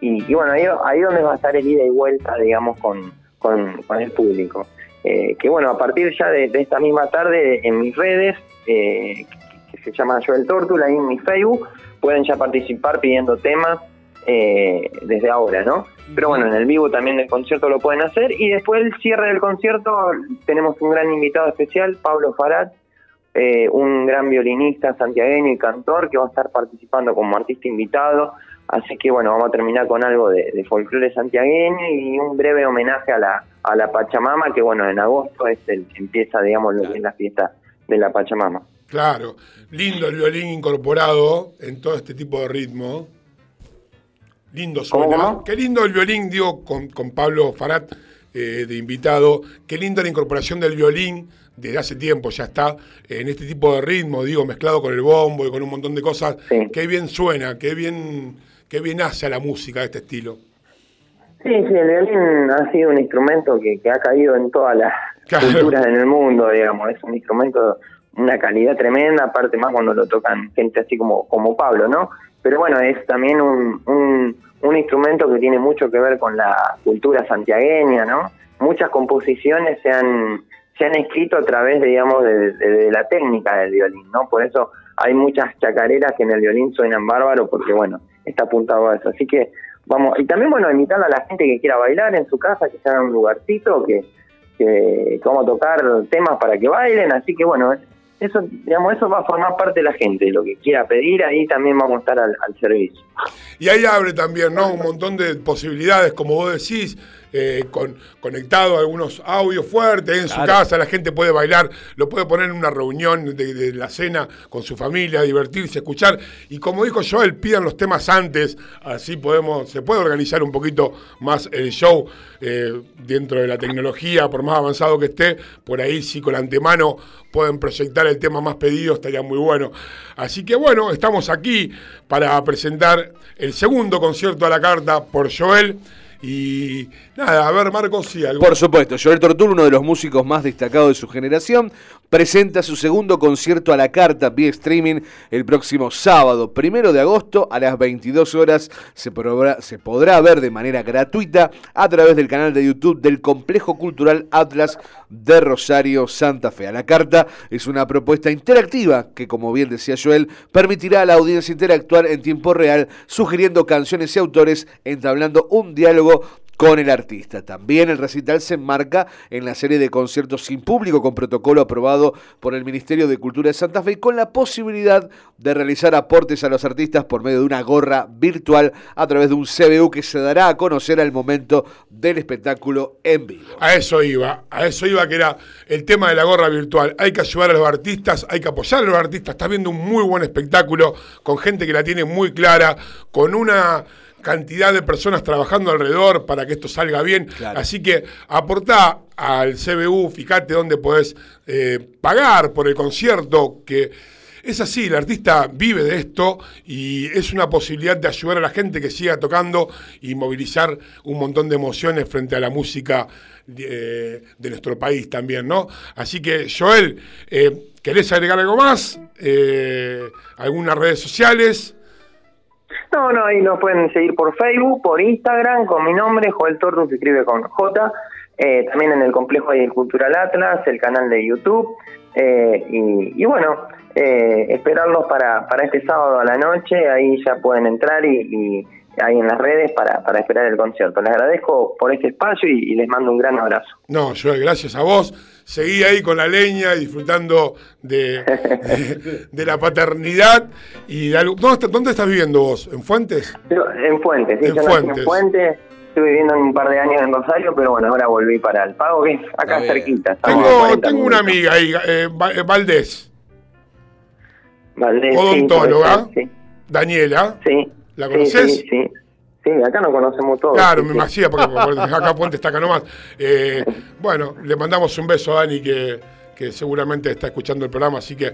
Y, bueno, ahí, ahí donde va a estar el ida y vuelta, digamos, con, con, el público. Eh, que bueno, a partir ya de, de esta misma tarde en mis redes, eh, se llama Joel Tortula, ahí en mi Facebook, pueden ya participar pidiendo temas eh, desde ahora, ¿no? Pero bueno, en el vivo también del concierto lo pueden hacer. Y después el cierre del concierto tenemos un gran invitado especial, Pablo Farad, eh, un gran violinista santiagueño y cantor que va a estar participando como artista invitado. Así que bueno, vamos a terminar con algo de, folclore santiagueño y un breve homenaje a la, a la Pachamama, que bueno, en agosto es el empieza, digamos, lo que es la fiesta de la Pachamama. Claro, lindo el violín incorporado en todo este tipo de ritmo. Lindo suena. Qué lindo el violín, digo, con, con Pablo Farat eh, de invitado. Qué linda la incorporación del violín, desde hace tiempo ya está, en este tipo de ritmo, digo, mezclado con el bombo y con un montón de cosas. Qué bien suena, qué bien, qué bien hace a la música de este estilo. Sí, sí, el violín ha sido un instrumento que, que ha caído en todas las Claro. culturas en el mundo, digamos. Es un instrumento una calidad tremenda, aparte más cuando lo tocan gente así como, como Pablo, ¿no? Pero bueno, es también un, un, un instrumento que tiene mucho que ver con la cultura santiagueña, ¿no? Muchas composiciones se han, se han escrito a través, digamos, de, de- de la técnica del violín, ¿no? Por eso hay muchas chacareras que en el violín suenan bárbaro, porque bueno, está apuntado a eso. Así que vamos, y también bueno, invitar a la gente que quiera bailar en su casa, que se haga un lugarcito, que, que, que a tocar temas para que bailen, así que bueno, eso, digamos, eso va a formar parte de la gente, lo que quiera pedir, ahí también vamos a estar al, al servicio. Y ahí abre también, ¿no? Un montón de posibilidades, como vos decís, eh, con, conectado a algunos audios fuertes en su casa, la gente puede bailar, lo puede poner en una reunión de, de la cena con su familia, divertirse, escuchar. Y como dijo Joel, pidan los temas antes, así podemos, se puede organizar un poquito más el show eh, dentro de la tecnología, por más avanzado que esté, por ahí sí con antemano pueden proyectar el tema más pedido, estaría muy bueno. Así que bueno, estamos aquí para presentar el segundo concierto a la carta por Joel Y nada, a ver, Marcos, sí, algo. Por supuesto, Joel Tortul, uno de los músicos más destacados de su generación, presenta su segundo concierto a la carta vía streaming el próximo sábado, primero de agosto, a las 22 horas. Se, podrá- se podrá ver de manera gratuita a través del canal de YouTube del Complejo Cultural Atlas de Rosario, Santa Fe. A la carta es una propuesta interactiva que, como bien decía Joel, permitirá a la audiencia interactuar en tiempo real, sugiriendo canciones y autores, entablando un diálogo con el artista. También el recital se enmarca en la serie de conciertos sin público con protocolo aprobado por el Ministerio de Cultura de Santa Fe y con la posibilidad de realizar aportes a los artistas por medio de una gorra virtual a través de un CBU que se dará a conocer al momento del espectáculo en vivo. A eso iba, a eso iba que era el tema de la gorra virtual. Hay que ayudar a los artistas, hay que apoyar a los artistas. Estás viendo un muy buen espectáculo con gente que la tiene muy clara, con una cantidad de personas trabajando alrededor para que esto salga bien. Así que aportá al CBU, fíjate dónde podés eh, pagar por el concierto, que es así, el artista vive de esto y es una posibilidad de ayudar a la gente que siga tocando y movilizar un montón de emociones frente a la música eh, de nuestro país también, ¿no? Así que, Joel, eh, ¿querés agregar algo más? Eh, ¿Algunas redes sociales? No, no, ahí nos pueden seguir por Facebook, por Instagram, con mi nombre, Joel Tortus, se escribe con J. eh, también en el complejo del Cultural Atlas, el canal de YouTube. eh, y, y bueno, eh, esperarlos para, para este sábado a la noche, ahí ya pueden entrar y, y ahí en las redes para, para esperar el concierto. Les agradezco por este espacio y, y les mando un gran abrazo. No, Joel, gracias a vos. Seguí ahí con la leña y disfrutando de, de, de la paternidad. y de algo- ¿Dónde, está- ¿Dónde estás viviendo vos? ¿En Fuentes? Yo, En Fuentes, sí, En yo nací Fuentes. en Fuentes, estuve viviendo un par de años en Rosario, pero bueno, ahora volví para el pago, que es acá cerquita. Tengo, 40 tengo una amiga ahí, eh, eh, Valdés, Valdés, odontóloga, sí. Daniela. Sí. ¿La conoces? Sí, sí. Sí, acá nos conocemos todos. Claro, sí, me sí. imagino, porque, acá Puente está acá nomás. Eh, bueno, le mandamos un beso a Dani, que, que seguramente está escuchando el programa. Así que,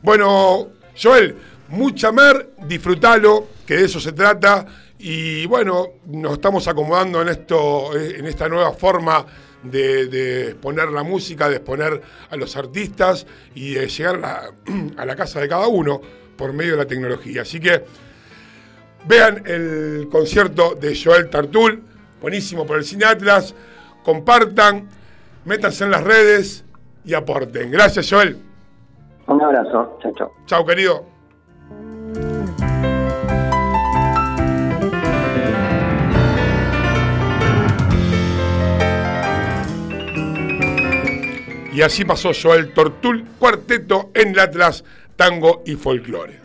bueno, Joel, mucha mer, disfrútalo, que de eso se trata. Y bueno, nos estamos acomodando en, esto, eh, en esta nueva forma de, de exponer la música, de exponer a los artistas y de llegar a la, a la casa de cada uno por medio de la tecnología. Así que Vean el concierto de Joel Tartul, buenísimo por el Cine Atlas. Compartan, métanse en las redes y aporten. Gracias, Joel. Un abrazo, chao, chao. Chao, querido. Y así pasó Joel Tortul, cuarteto en el Atlas, tango y folclore.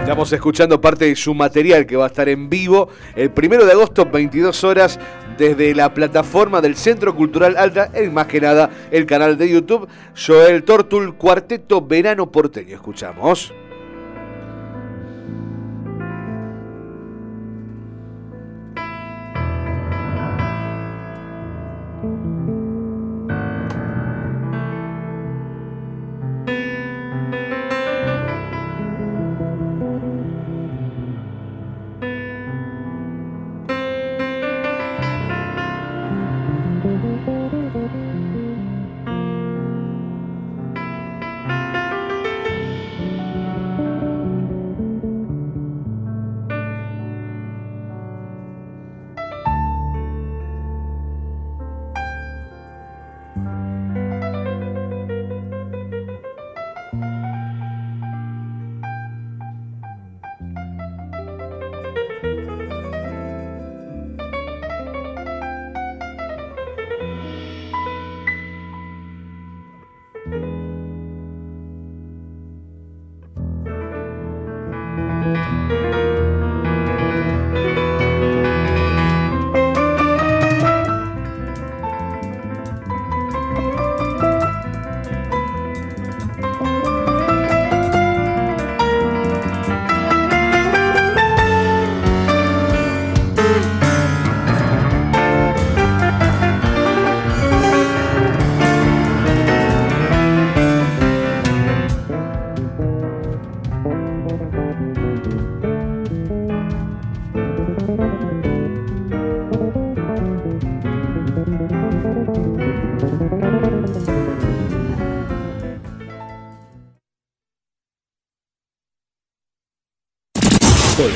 Estamos escuchando parte de su material que va a estar en vivo el primero de agosto, 22 horas, desde la plataforma del Centro Cultural Alta, en más que nada el canal de YouTube, Joel Tortul, Cuarteto Verano Porteño. Escuchamos.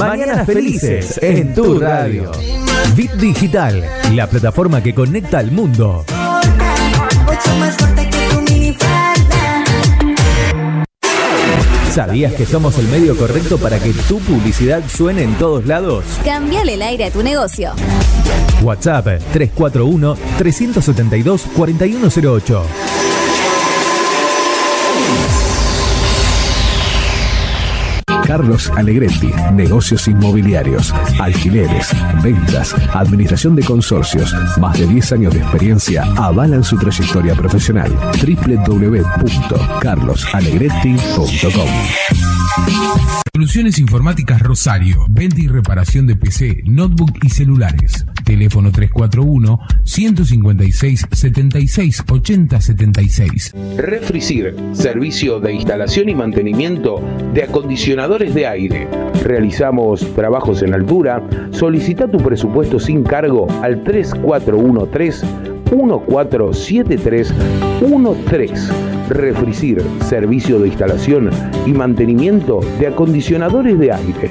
Mañanas felices en tu radio. Bit Digital, la plataforma que conecta al mundo. ¿Sabías que somos el medio correcto para que tu publicidad suene en todos lados? Cambiale el aire a tu negocio. WhatsApp 341 372 4108. Carlos Alegretti, negocios inmobiliarios, alquileres, ventas, administración de consorcios, más de 10 años de experiencia avalan su trayectoria profesional. www.carlosalegretti.com Soluciones Informáticas Rosario. Venta y reparación de PC, notebook y celulares. Teléfono 341-156-76-80-76. Refricir, servicio de instalación y mantenimiento de acondicionadores de aire. Realizamos trabajos en altura. Solicita tu presupuesto sin cargo al 3413 147313. Refricir, servicio de instalación y mantenimiento de acondicionadores de aire.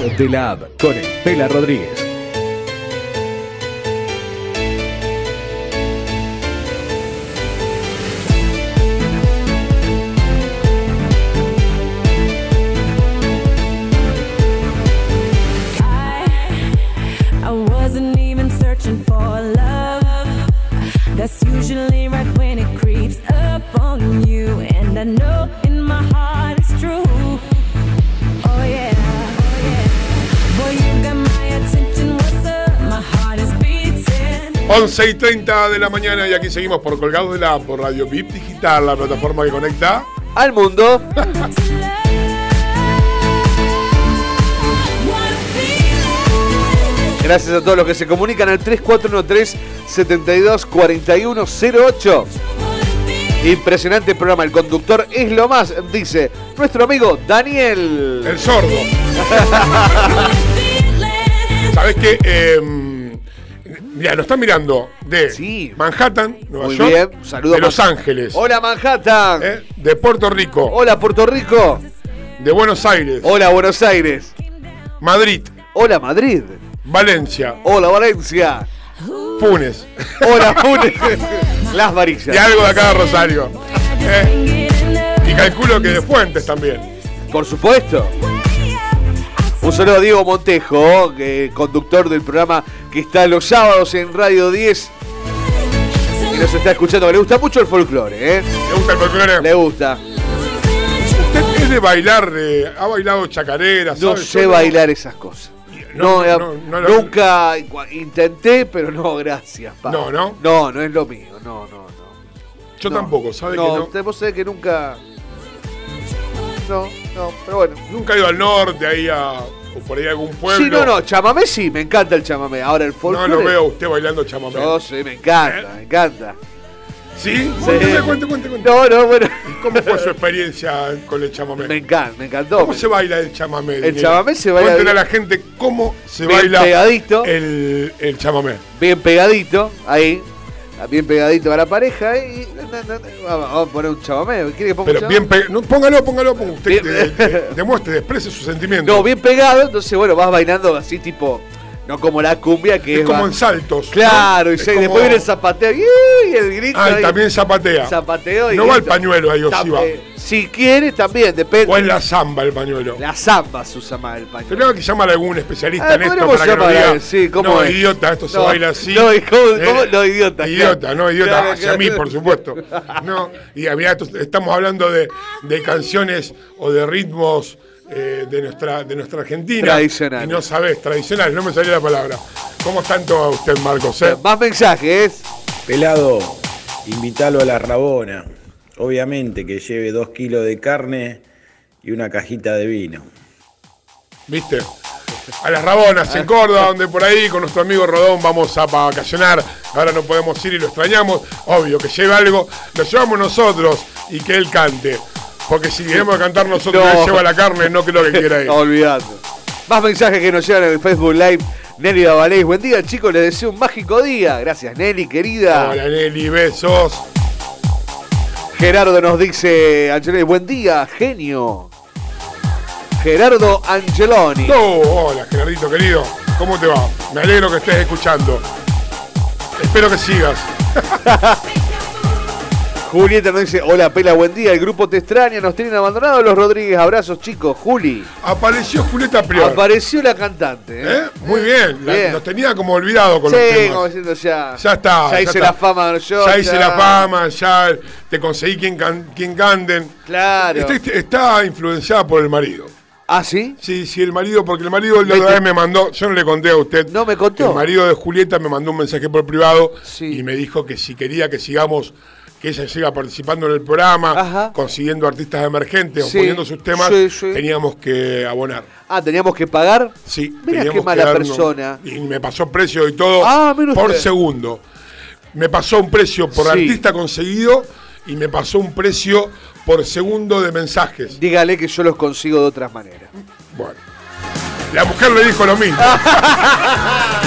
De la App con el Pela Rodríguez. 11 y 30 de la mañana y aquí seguimos por Colgados de la por Radio VIP Digital, la plataforma que conecta al mundo. Gracias a todos los que se comunican al 3413 72 4108. Impresionante programa. El conductor es lo más, dice nuestro amigo Daniel. El sordo. ¿Sabes qué? Eh, mira, nos están mirando de Manhattan, Nueva Muy York, bien, saludos de Los Ángeles, Hola Manhattan. eh, de Puerto Rico, Hola Puerto Rico. de Buenos Aires, Hola Buenos Aires. Madrid, Hola Madrid. Valencia, Hola Valencia. Funes Hola Funes. Las varillas. y algo de acá de Rosario. Eh, y calculo que de Fuentes también. Por supuesto. Un saludo a Diego Montejo, que- conductor del programa que está los sábados en Radio 10. Y nos está escuchando. Le gusta mucho el folclore, ¿eh? ¿Le gusta el folclore? Le gusta. ¿Usted es de bailar? de- ¿Ha bailado chacarera? No sabe? sé bailar esas cosas. No, No, eh, no, no lo- nunca intenté, pero no, gracias. pa. No, ¿no? No, no es lo mío. No, no, no. Yo No. tampoco, ¿sabe no, que no? usted- vos sabés que nunca. No, no, pero bueno. Nunca he ido al norte, ahí a. o por ahí a algún pueblo. Sí, no, no, chamamé sí, me encanta el chamamé. Ahora el No folclore. lo veo a usted bailando chamamé. No, sí, me encanta, me encanta. ¿Sí? Sí. Cuente, cuente, cuente. No, no, bueno. ¿Cómo fue su experiencia con el chamamé? Me encanta, me encantó. ¿Cómo se baila el chamamé? El Dinero? chamamé se baila Cuéntele a la gente cómo se bien baila pegadito. El, el chamamé. Bien pegadito, ahí. Bien pegadito a la pareja. Y, no, no, vamos, a poner un chamamé. ¿Quiere que ponga un Pero bien chamamé? pegado. No, póngalo, póngalo, póngalo. Usted Bien- de- de- demuestre, exprese sus sentimientos. No, bien pegado, entonces bueno, vas bailando así tipo. No como la cumbia que es es. como va- en saltos. ¿no? Claro, y, como- después viene el zapateo y, el grito. Ah, y también zapatea. Zapateo y No va el pañuelo ahí, o sí Tam- va. Si quiere, también, depende. O es la zamba el pañuelo. La zamba se usa más el pañuelo. Tenemos que llamar a algún especialista Ah, en esto para que nos diga. sí, ¿cómo no, es? idiota, esto se baila así. no, ¿y cómo- Eh, cómo? No, idiota, Idiota, claro. no, idiota. Claro, hacia claro. mí, por supuesto. No, y mirá, estamos hablando de, de canciones o de ritmos eh, de, nuestra, de nuestra Argentina. Tradicionales. Y no sabés, tradicional, no me salió la palabra. ¿Cómo están todos usted, Marcos? eh? Más mensajes. Pelado, invítalo a la Rabona. Obviamente que lleve dos kilos de carne y una cajita de vino. ¿Viste? A las Rabonas, en Córdoba, donde por ahí con nuestro amigo Rodón vamos a vacacionar. Ahora no podemos ir y lo extrañamos. Obvio, que lleve algo, lo llevamos nosotros y que él cante. Porque si queremos cantar nosotros, No. lleva la carne, no creo que quiera ir. No, olvidate. Más mensajes que nos llegan en el Facebook Live. Nelly Davalés, buen día chicos, les deseo un mágico día. Gracias Nelly, querida. Hola Nelly, besos. Gerardo nos dice, Angeloni, buen día, genio. Gerardo Angeloni. Oh, hola Gerardito querido, ¿cómo te va? Me alegro que estés escuchando. Espero que sigas. Julieta nos dice, hola Pela, buen día, el grupo te extraña, nos tienen abandonados los Rodríguez, abrazos chicos, Juli. Apareció Julieta Prior. Apareció la cantante. ¿eh? ¿Eh? Muy bien, la- Bien. nos tenía como olvidado con sí, los temas. como diciendo ya. Ya está. Ya hice está. la fama yo. Ya hice la fama, ya te conseguí quien, can- quien canten. Claro. Está, está influenciada por el marido. ¿Ah, sí? Sí, sí, el marido, porque el marido la vez me mandó, yo no le conté a usted. No me contó. El marido de Julieta me mandó un mensaje por privado y me dijo que si quería que sigamos, que ella siga participando en el programa, consiguiendo artistas emergentes Sí, o poniendo sus temas, sí, sí. teníamos que abonar. Ah, teníamos que pagar. Sí, Mira teníamos qué mala darnos- persona. Y me pasó precio y todo Ah, por usted. segundo. Me pasó un precio por artista conseguido y me pasó un precio por segundo de mensajes. Dígale que yo los consigo de otras maneras. Bueno. La mujer le dijo lo mismo.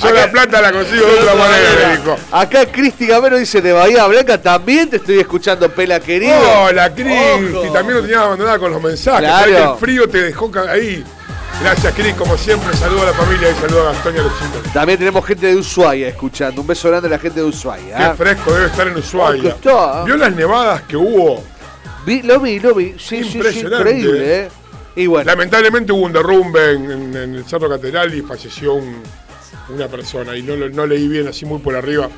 Yo la plata la consigo de otra manera, le dijo. Acá Cristi Gamero dice de Bahía Blanca, también te estoy escuchando, Pela querido. Hola, Cristi. También lo tenías abandonada con los mensajes. Claro. Que El frío te dejó ahí. Gracias, Cris, como siempre. Saludo a la familia y saludo a Gastón y a los chicos. También tenemos gente de Ushuaia escuchando. Un beso grande a la gente de Ushuaia. Qué ¿eh? fresco debe estar en Oh, Ushuaia. está. ¿Vio las nevadas que hubo? Vi- lo vi, lo vi. Sí, sí, sí, Impresionante. increíble, ¿eh? Y bueno, Lamentablemente hubo un derrumbe en, en- en el Cerro Catedral y falleció un- una persona. Y no, no leí bien así muy por arriba,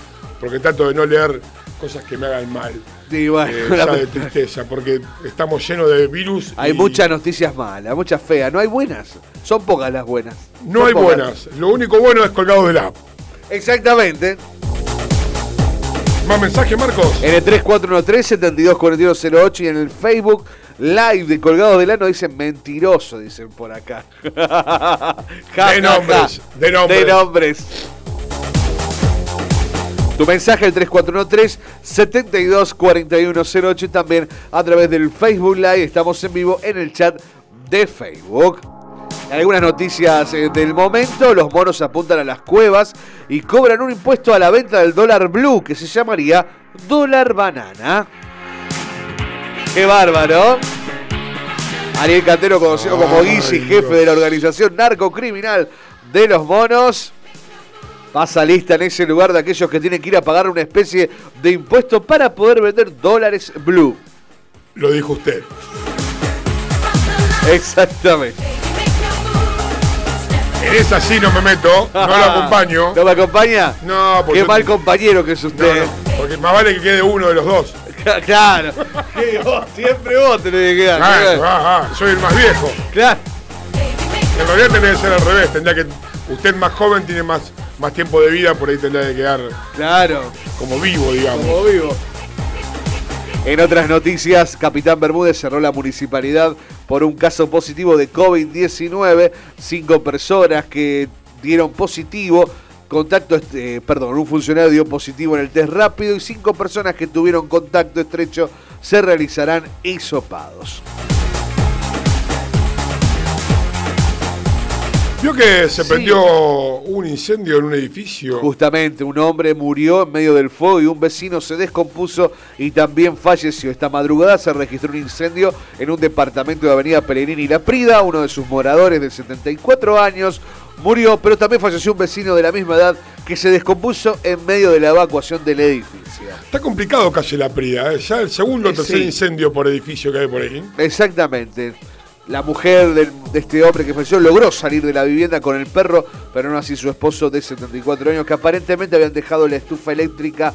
porque trato de no leer cosas que me hagan mal. y bueno, Eh, la- ya de tristeza, porque estamos llenos de virus. hay y muchas noticias malas, muchas feas. No hay buenas. Son pocas las buenas. No Son hay pocas. buenas. Lo único bueno es colgado del app. Exactamente. ¿Más mensaje, Marcos? En el 3413-724108 y en el Facebook Live de Colgados del Ano dicen mentiroso, dicen por acá. Ja, De nombres, ja. de nombres. De nombres. Tu mensaje al 3413-724108 y también a través del Facebook Live. Estamos en vivo en el chat de Facebook. Algunas noticias eh, del momento, los monos apuntan a las cuevas y cobran un impuesto a la venta del dólar blue que se llamaría dólar banana. ¡Qué bárbaro! Ariel Cantero, conocido como Guisi, jefe de la organización narcocriminal de los monos, pasa lista en ese lugar de aquellos que tienen que ir a pagar una especie de impuesto para poder vender dólares blue. Lo dijo usted. Exactamente. En esa sí no me meto, no lo acompaño. ¿No me acompaña? No, porque Qué mal compañero que es No, usted. no, porque más vale que quede uno de los dos. claro. Vos, siempre vos tenés que quedar. Ah, ah, ah, soy el más viejo. Claro. En realidad tendría que ser al revés. Tendría que. Usted más joven tiene más, más tiempo de vida, por ahí tendría que quedar Claro. como vivo, digamos. Como vivo. En otras noticias, Capitán Bermúdez cerró la municipalidad por un caso positivo de COVID-19. Cinco personas que dieron positivo. Contacto, est- eh, perdón, un funcionario dio positivo en el test rápido y cinco personas que tuvieron contacto estrecho se realizarán hisopados. ¿Vio que se Sí. prendió un incendio en un edificio? Justamente, un hombre murió en medio del fuego y un vecino se descompuso y también falleció. Esta madrugada se registró un incendio en un departamento de Avenida Pellegrini y La Prida. Uno de sus moradores de 74 años murió, pero también falleció un vecino de la misma edad que se descompuso en medio de la evacuación del edificio. Está complicado calle La Prida, ¿eh? ya el segundo o tercer sí. incendio por edificio que hay por ahí. Exactamente. La mujer de este hombre que falleció logró salir de la vivienda con el perro, pero no así su esposo de 74 años, que aparentemente habían dejado la estufa eléctrica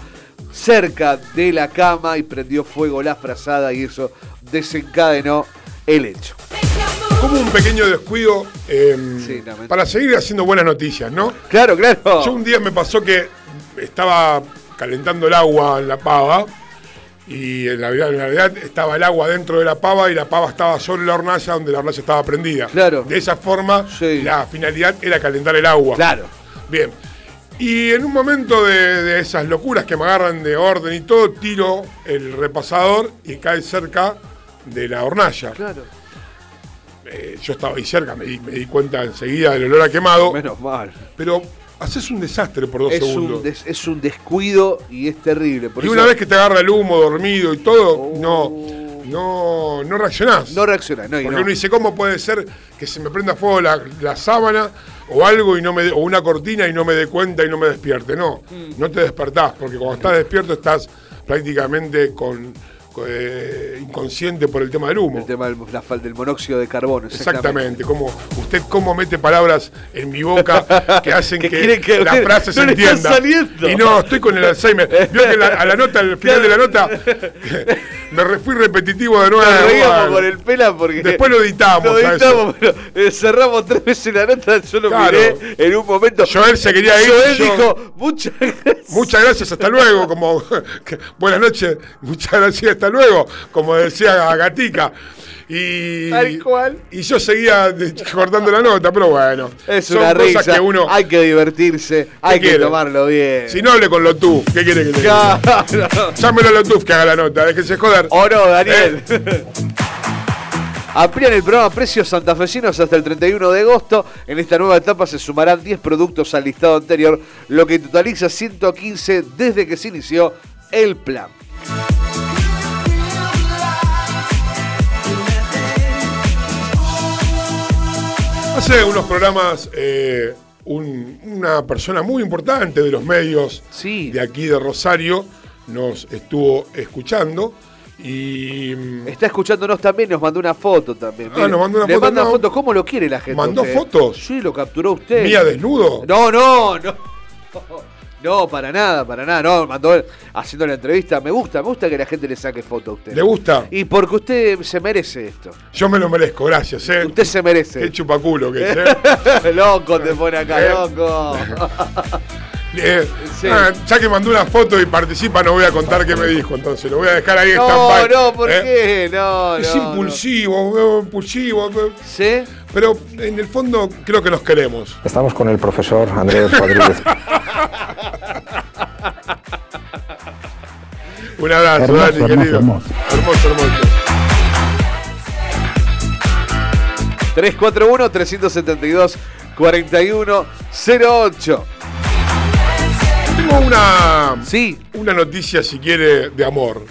cerca de la cama y prendió fuego la frazada y eso desencadenó el hecho. Como un pequeño descuido eh, Sí, lamento. para seguir haciendo buenas noticias, ¿no? Claro, claro. Yo un día me pasó que estaba calentando el agua en la pava y en la, en realidad estaba el agua dentro de la pava y la pava estaba sobre la hornalla donde la hornalla estaba prendida. Claro. De esa forma, Sí. la finalidad era calentar el agua. Claro. Bien. Y en un momento de, de esas locuras que me agarran de orden y todo, tiro el repasador y cae cerca de la hornalla. Claro. Eh, yo estaba ahí cerca, me di, me di cuenta enseguida del olor a quemado. Menos mal. Pero haces un desastre por dos Es segundos. un, des- es un descuido y es terrible. Por y eso una vez que te agarra el humo dormido y todo, no, no, no reaccionás. No y Porque no. uno dice, ¿cómo puede ser que se me prenda fuego la, la sábana o algo y no me o una cortina y no me dé cuenta y no me despierte? No, Mm. no te despertás, porque cuando estás despierto estás prácticamente con, eh, inconsciente por el tema del humo. El tema del, la del monóxido de carbono. Exactamente, como usted cómo mete palabras en mi boca que hacen Que que, que- la frase se no entienda. saliendo. Y no, estoy con el Alzheimer. Vio que la- a la nota, al final de la nota, me fui repetitivo de nuevo. Nos reíamos bueno. con el pela porque. Después lo editamos. Lo editamos, pero eh, cerramos tres veces la nota. Yo lo Claro. miré en un momento. Joel se quería ir, Joel yo- dijo, muchas gracias. Muchas gracias, hasta luego. Como buenas noches, muchas gracias, hasta luego. Como decía Gatica. Y, Tal cual. y yo seguía cortando la nota, pero bueno. Es son una cosas risa. que uno. Hay que divertirse. Hay que quiere? tomarlo bien. Si no hable con Lotuf, ¿qué quiere que le diga? Claro. Llámelo a Lotuf que haga la nota, déjese joder. ¿O no, Daniel? Eh. Amplían el programa Precios Santafesinos hasta el 31 de agosto. En esta nueva etapa se sumarán 10 productos al listado anterior, lo que totaliza 115 desde que se inició el plan. Hace unos programas, eh, un- una persona muy importante de los medios de aquí de Rosario nos estuvo escuchando y mm, Está escuchándonos también, nos mandó una foto también. Ah, nos mandó una Le foto, manda no. foto, ¿cómo lo quiere la gente? ¿Mandó usted? fotos? Sí, lo capturó usted. ¿Mía desnudo? No, no, no. No, para nada, para nada. No, mandó haciendo la entrevista. Me gusta, me gusta que la gente le saque foto a usted. ¿Le gusta? Y porque usted se merece esto. Yo me lo merezco, gracias, ¿eh? Usted se merece. Qué chupaculo que es, ¿eh? loco te pone acá, ¿Eh? loco. Eh, ah, ya que mandó una foto y participa, no voy a contar qué me dijo, entonces lo voy a dejar ahí en No, stand-by, no, ¿por ¿eh? qué? No, Es no, impulsivo, impulsivo. ¿Sí? Pero en el fondo creo que nos queremos. Estamos con el profesor Andrés Rodríguez. Un abrazo, Hermoso, Dani, hermoso, querido. hermoso. hermoso, hermoso. 341-372-4108. Tengo una, sí. una noticia, si quiere, de amor.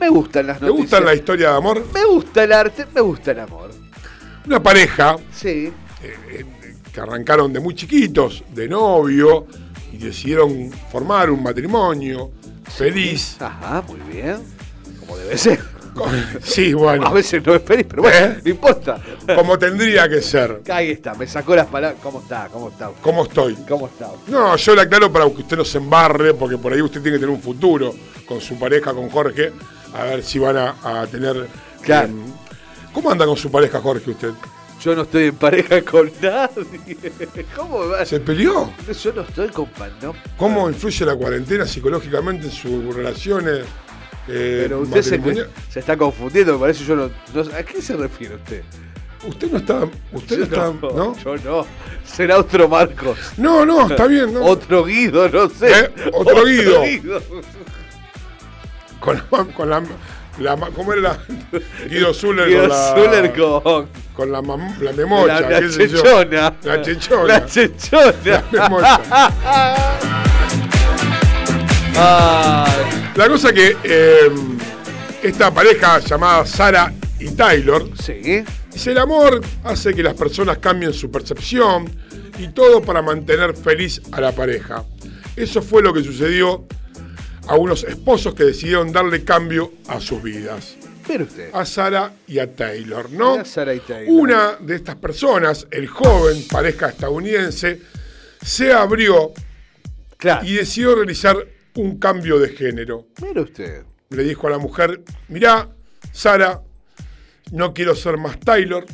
Me gustan las ¿Te noticias. gusta la historia de amor? Me gusta el arte, me gusta el amor. Una pareja Sí. eh, que arrancaron de muy chiquitos, de novio, y decidieron formar un matrimonio feliz. Ajá, muy bien. Como debe ser. Sí, bueno. A veces no es feliz, pero bueno, ¿Eh? no importa. Como tendría que ser. Ahí está, me sacó las palabras. ¿Cómo está? ¿Cómo está? ¿Cómo estoy? ¿Cómo está? No, yo le aclaro para que usted no se embarre, porque por ahí usted tiene que tener un futuro con su pareja, con Jorge, a ver si van a, a tener... Claro. em, ¿Cómo anda con su pareja, Jorge, usted? Yo no estoy en pareja con nadie. ¿Cómo va? ¿Se peleó? Yo no estoy con pa- no. ¿Cómo influye la cuarentena psicológicamente en sus relaciones? Eh, Pero usted se, está confundiendo, me parece yo no, no- ¿A qué se refiere usted? Usted no está... Usted no Yo está... ¿no? Yo no. Será otro Marcos. No, no, está bien. ¿no? Otro Guido, no sé. ¿Eh? Otro Guido. Con la, con la, ¿Cómo era la? Guido Zuller Guido con la. Zuller con- con la, mam- la memocha. La- chechona. La chechona. La chechona. La memocha. Ay. La cosa que eh, esta pareja llamada Sara y Taylor. Sí. Dice: el amor hace que las personas cambien su percepción y todo para mantener feliz a la pareja. Eso fue lo que sucedió a unos esposos que decidieron darle cambio a sus vidas. Usted. A Sara y a Taylor, ¿no? Sara y Taylor. Una de estas personas, el joven, pareja estadounidense, se abrió y decidió realizar un cambio de género. Mire usted. Le dijo a la mujer, mirá, Sara, no quiero ser más Taylor.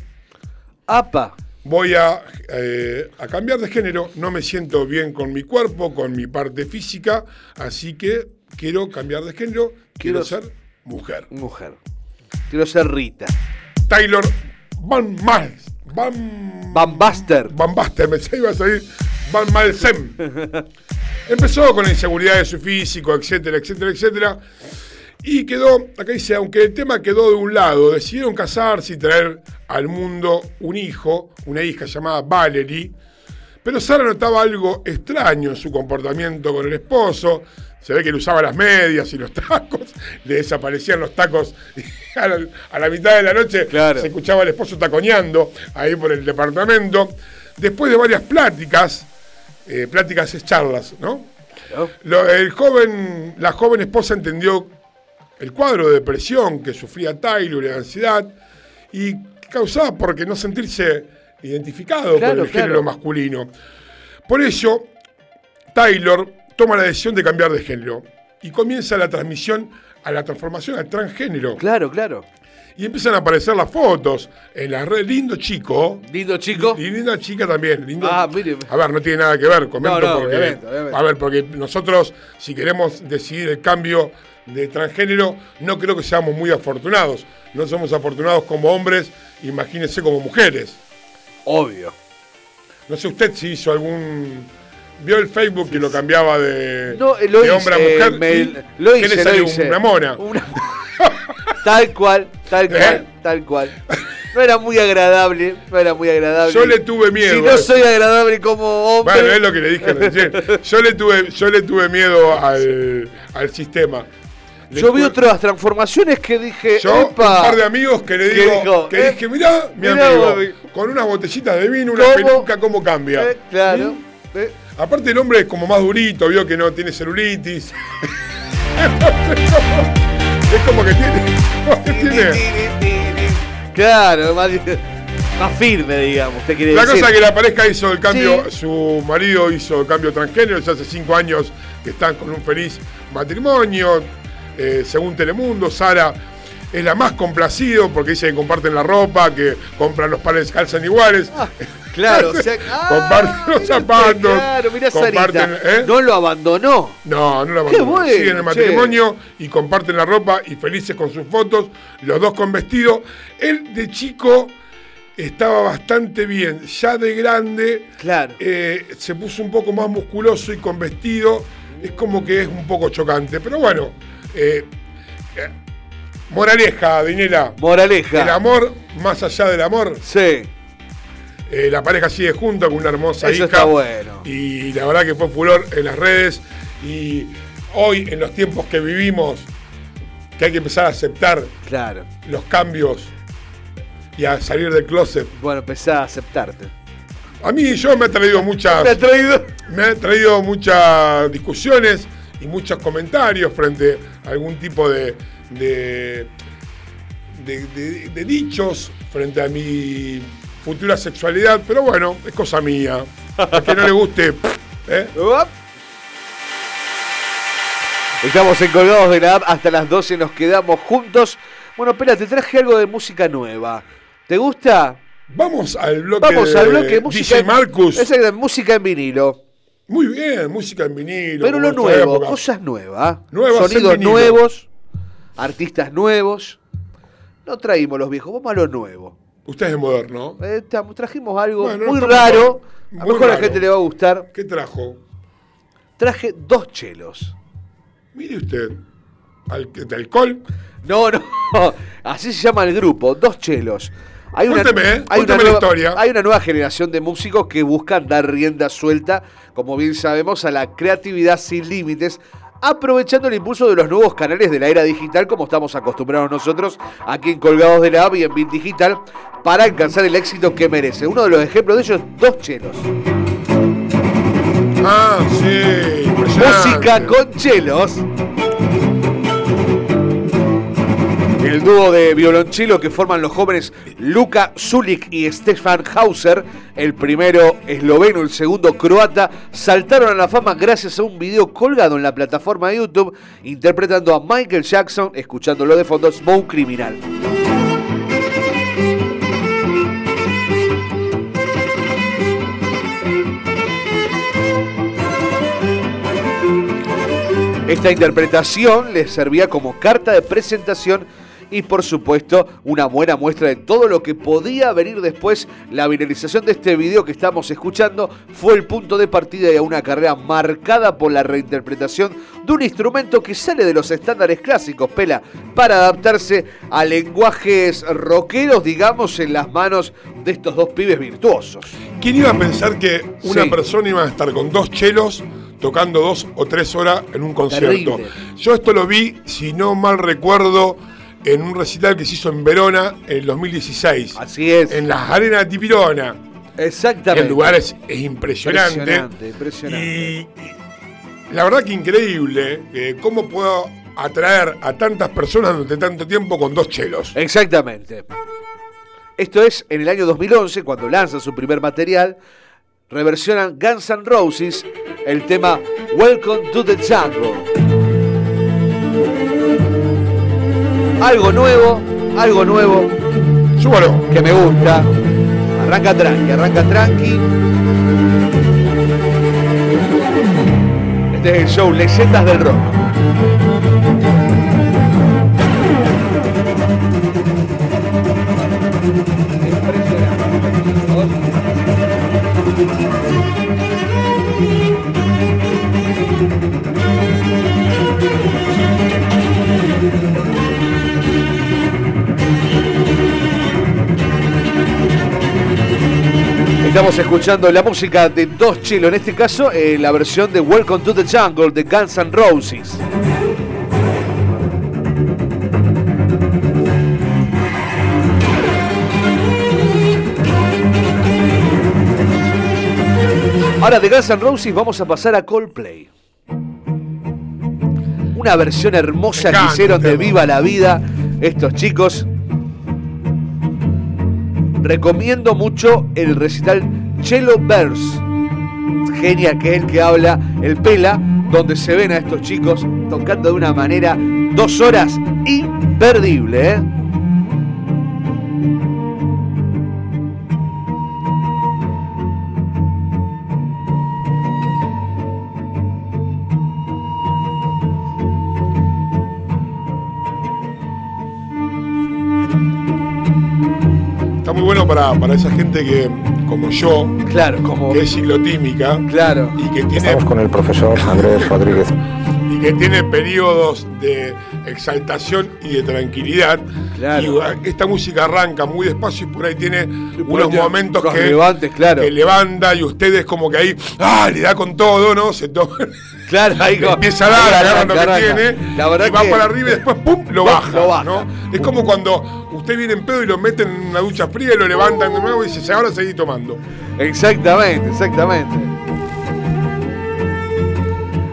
Apa. Voy a, eh, a cambiar de género, no me siento bien con mi cuerpo, con mi parte física, así que quiero cambiar de género, quiero, Quiero- ser mujer. Mujer. Quiero ser Rita. Taylor Van Mal. Van, Van Buster. Van Buster, me iba a salir Van Malsem. Empezó con la inseguridad de su físico, etcétera, etcétera, etcétera. Y quedó, acá dice, aunque el tema quedó de un lado, decidieron casarse y traer al mundo un hijo, una hija llamada Valerie. Pero Sara notaba algo extraño en su comportamiento con el esposo. Se ve que le usaba las medias y los tacos, le desaparecían los tacos y a la, a la mitad de la noche se escuchaba al esposo taconeando ahí por el departamento. Después de varias pláticas, eh, pláticas es charlas, ¿no? Lo- el joven, la joven esposa entendió el cuadro de depresión que sufría Taylor y de ansiedad y causaba porque no sentirse identificado Claro, con el claro. género masculino. Por ello, Taylor toma la decisión de cambiar de género y comienza la transmisión a la transformación al transgénero. Claro, claro. Y empiezan a aparecer las fotos en la red. Lindo chico. Lindo chico. Y linda chica también. Lindo- Ah, mire. A ver, no tiene nada que ver, comento No, no, porque. obviamente, obviamente. A ver, porque nosotros, si queremos decidir el cambio de transgénero, no creo que seamos muy afortunados. No somos afortunados como hombres, imagínense como mujeres. Obvio. No sé usted si hizo algún. Vio el Facebook y lo cambiaba de, No, eh, lo de hice, hombre a mujer. me- lo ¿qué hice, le lo salió? hice. Una mona. Tal cual, tal ¿Eh? cual, tal cual. No era muy agradable, no era muy agradable. Yo le tuve miedo Si no eso. soy agradable como hombre. Bueno, es lo que le dije recién. Yo le tuve, yo le tuve miedo al, al sistema. Yo vi otras transformaciones que dije, Yo, "Epa". un par de amigos que le ¿Qué digo, dijo? que Eh, dije, mirá, mi mirá, amigo, con unas botellitas de vino, una ¿Cómo? peluca, cómo cambia. Eh, claro. ¿Mm? Eh, Aparte el hombre es como más durito, vio que no tiene celulitis. es como que tiene. como que tiene- Claro, más, más firme, digamos. Usted quiere La decir. cosa es que la pareja hizo el cambio, Sí. su marido hizo el cambio transgénero, ya hace cinco años que están con un feliz matrimonio. Eh, según Telemundo, Sara es la más complacido porque dice que comparten la ropa, que compran los pares calzan iguales. Claro, o sea, ah, comparten los zapatos. Claro, mirá comparten. ¿eh? No lo abandonó. No, no la Qué abandonan. bueno, Siguen el che. matrimonio y comparten la ropa y felices con sus fotos, los dos con vestido. Él de chico estaba bastante bien, ya de grande Claro. eh, se puso un poco más musculoso y con vestido es como que es un poco chocante. Pero bueno, eh, eh, moraleja, Dinela. Moraleja. El amor, más allá del amor. Sí. Eh, la pareja sigue junta con una hermosa Eso hija. está bueno. Y la verdad que fue furor en las redes. Y hoy, en los tiempos que vivimos, que hay que empezar a aceptar Claro. los cambios y a salir del closet. Bueno, empezá a aceptarte. A mí yo me ha traído muchas. Me ha traído. Me ha traído muchas discusiones y muchos comentarios frente a algún tipo de. de, de- de- de dichos frente a mi futura sexualidad, pero bueno, es cosa mía. A que no le guste. ¿eh? Estamos en Colgados de la App hasta las 12, nos quedamos juntos. Bueno, espera, te traje algo de música nueva. ¿Te gusta? Vamos al bloque. Vamos al bloque de de música. DJ Marcus. Exacto, música en vinilo. Muy bien, música en vinilo. Pero lo nuevo, cosas nuevas. Nuevas en Sonidos nuevos, artistas nuevos. No traímos los viejos, vamos a lo nuevo. Usted es moderno. Eh, trajimos algo Bueno, muy raro. con- A muy lo mejor a la gente le va a gustar. ¿Qué trajo? Traje dos chelos. Mire usted. Al, ¿De alcohol? No, no. Así se llama el grupo, dos chelos. Hay una, Cuénteme, hay, una la nueva, historia. hay una nueva generación de músicos que buscan dar rienda suelta, como bien sabemos, a la creatividad sin límites, aprovechando el impulso de los nuevos canales de la era digital, como estamos acostumbrados nosotros aquí en Colgados de la App y en Bit Digital, para alcanzar el éxito que merece. Uno de los ejemplos de ellos, dos chelos. Ah, sí. Música con chelos. El dúo de violonchelo que forman los jóvenes Luka Zulik y Stefan Hauser, el primero esloveno, el segundo croata, saltaron a la fama gracias a un video colgado en la plataforma de YouTube interpretando a Michael Jackson, escuchándolo de fondo, Smoke Criminal. Esta interpretación les servía como carta de presentación y por supuesto una buena muestra de todo lo que podía venir después. La viralización de este video que estamos escuchando fue el punto de partida de una carrera marcada por la reinterpretación de un instrumento que sale de los estándares clásicos, Pela, para adaptarse a lenguajes rockeros, digamos, en las manos de estos dos pibes virtuosos. ¿Quién iba a pensar que una Sí. persona iba a estar con dos chelos tocando dos o tres horas en un concierto? Terrible. Yo esto lo vi, si no mal recuerdo, en un recital que se hizo en Verona en el 2016. Así es. En las arenas de Tipirona. Exactamente. El lugar es, es impresionante. Impresionante, impresionante. Y, y la verdad que increíble eh, cómo puedo atraer a tantas personas durante tanto tiempo con dos chelos. Exactamente. Esto es en el año 2011, cuando lanzan su primer material, reversionan Guns N' Roses el tema Welcome to the Jungle. Algo nuevo, algo nuevo. Súbalo. Que me gusta. Arranca tranqui, arranca tranqui. Este es el show Leyendas del Rock. Estamos escuchando la música de Dos Chilo, en este caso eh, la versión de Welcome to the Jungle de Guns N' Roses. Ahora de Guns N' Roses vamos a pasar a Coldplay. Una versión hermosa que hicieron de Viva la Vida estos chicos. Recomiendo mucho el recital Cello Verse. Genial que es el que habla el Pela, donde se ven a estos chicos tocando de una manera dos horas imperdible. ¿eh? Bueno para, para esa gente que, como yo, claro, como que es ciclotímica, claro. y que tiene Estamos con el profesor Andrés Rodríguez. y que tiene periodos de exaltación y de tranquilidad. Y uh, esta música arranca muy despacio y por ahí tiene unos momentos que, levantes, claro. que levanta y ustedes como que ahí ¡ah! le da con todo, ¿no? Se toma. Claro, ahí como- empieza a dar, lo que tiene, La verdad y va que- para arriba y después ¡pum! lo baja. lo baja. ¿no? Es como cuando usted viene en pedo y lo meten en una ducha fría y lo levantan de nuevo y dice, ahora seguí tomando. Exactamente, exactamente.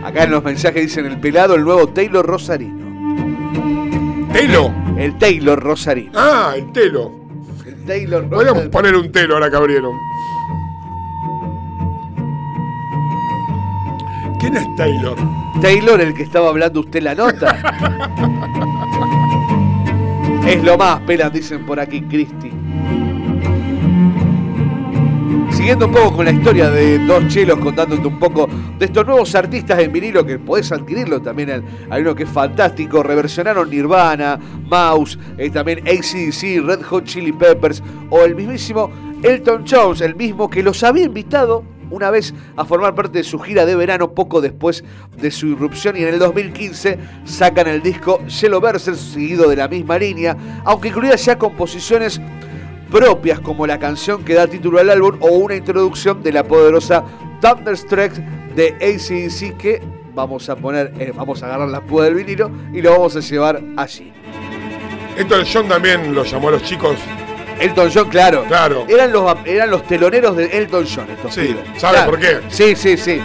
Acá en los mensajes dicen el pelado, el nuevo Taylor Rosarino. ¿Telo? El Taylor Rosarino. Ah, el telo. El Taylor Podríamos poner un telo ahora que abrieron. ¿Quién es Taylor? Taylor, el que estaba hablando usted la nota. es lo más, pelas, dicen por aquí, Cristi. Siguiendo un poco con la historia de dos chelos, contándote un poco de estos nuevos artistas en vinilo que podés adquirirlo también. Hay uno que es fantástico. Reversionaron Nirvana, Mouse, eh, también ACDC, Red Hot Chili Peppers o el mismísimo Elton Jones, el mismo que los había invitado una vez a formar parte de su gira de verano poco después de su irrupción y en el 2015 sacan el disco Yellow Verses seguido de la misma línea, aunque incluía ya composiciones propias como la canción que da título al álbum o una introducción de la poderosa Thunderstruck de ACDC que vamos a poner, eh, vamos a agarrar la púa del vinilo y lo vamos a llevar allí. Elton John también lo llamó a los chicos. Elton John, claro. Claro. Eran los, eran los teloneros de Elton John estos Sí, pibes. ¿sabe Claro. por qué? Sí, sí, sí.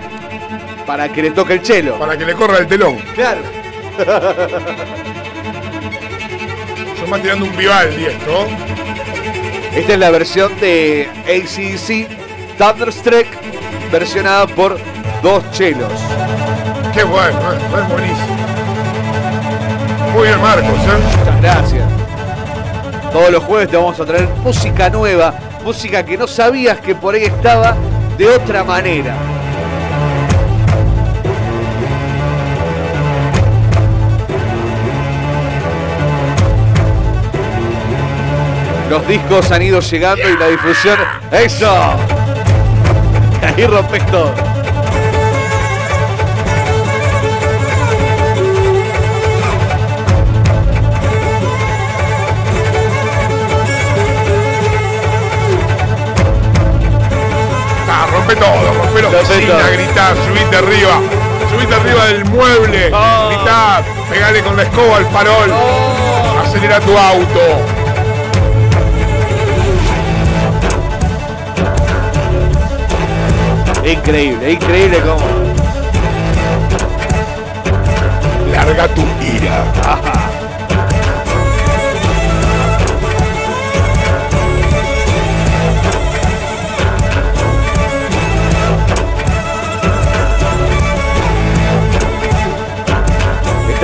Para que le toque el chelo. Para que le corra el telón. Claro. Yo me tirando un Vivaldi esto. Esta es la versión de ACDC Thunderstruck, versionada por dos chelos. Qué bueno, eh, es buenísimo. Muy bien, Marcos, ¿eh? Muchas gracias. Todos los jueves te vamos a traer música nueva, música que no sabías que por ahí estaba de otra manera. Los discos han ido llegando y la difusión. ¡Eso! Ahí rompes todo. Oficina, gritá, subite arriba, subite arriba del mueble, gritá, pegale con la escoba al farol, acelera tu auto. Increíble, increíble cómo. Larga tu ira.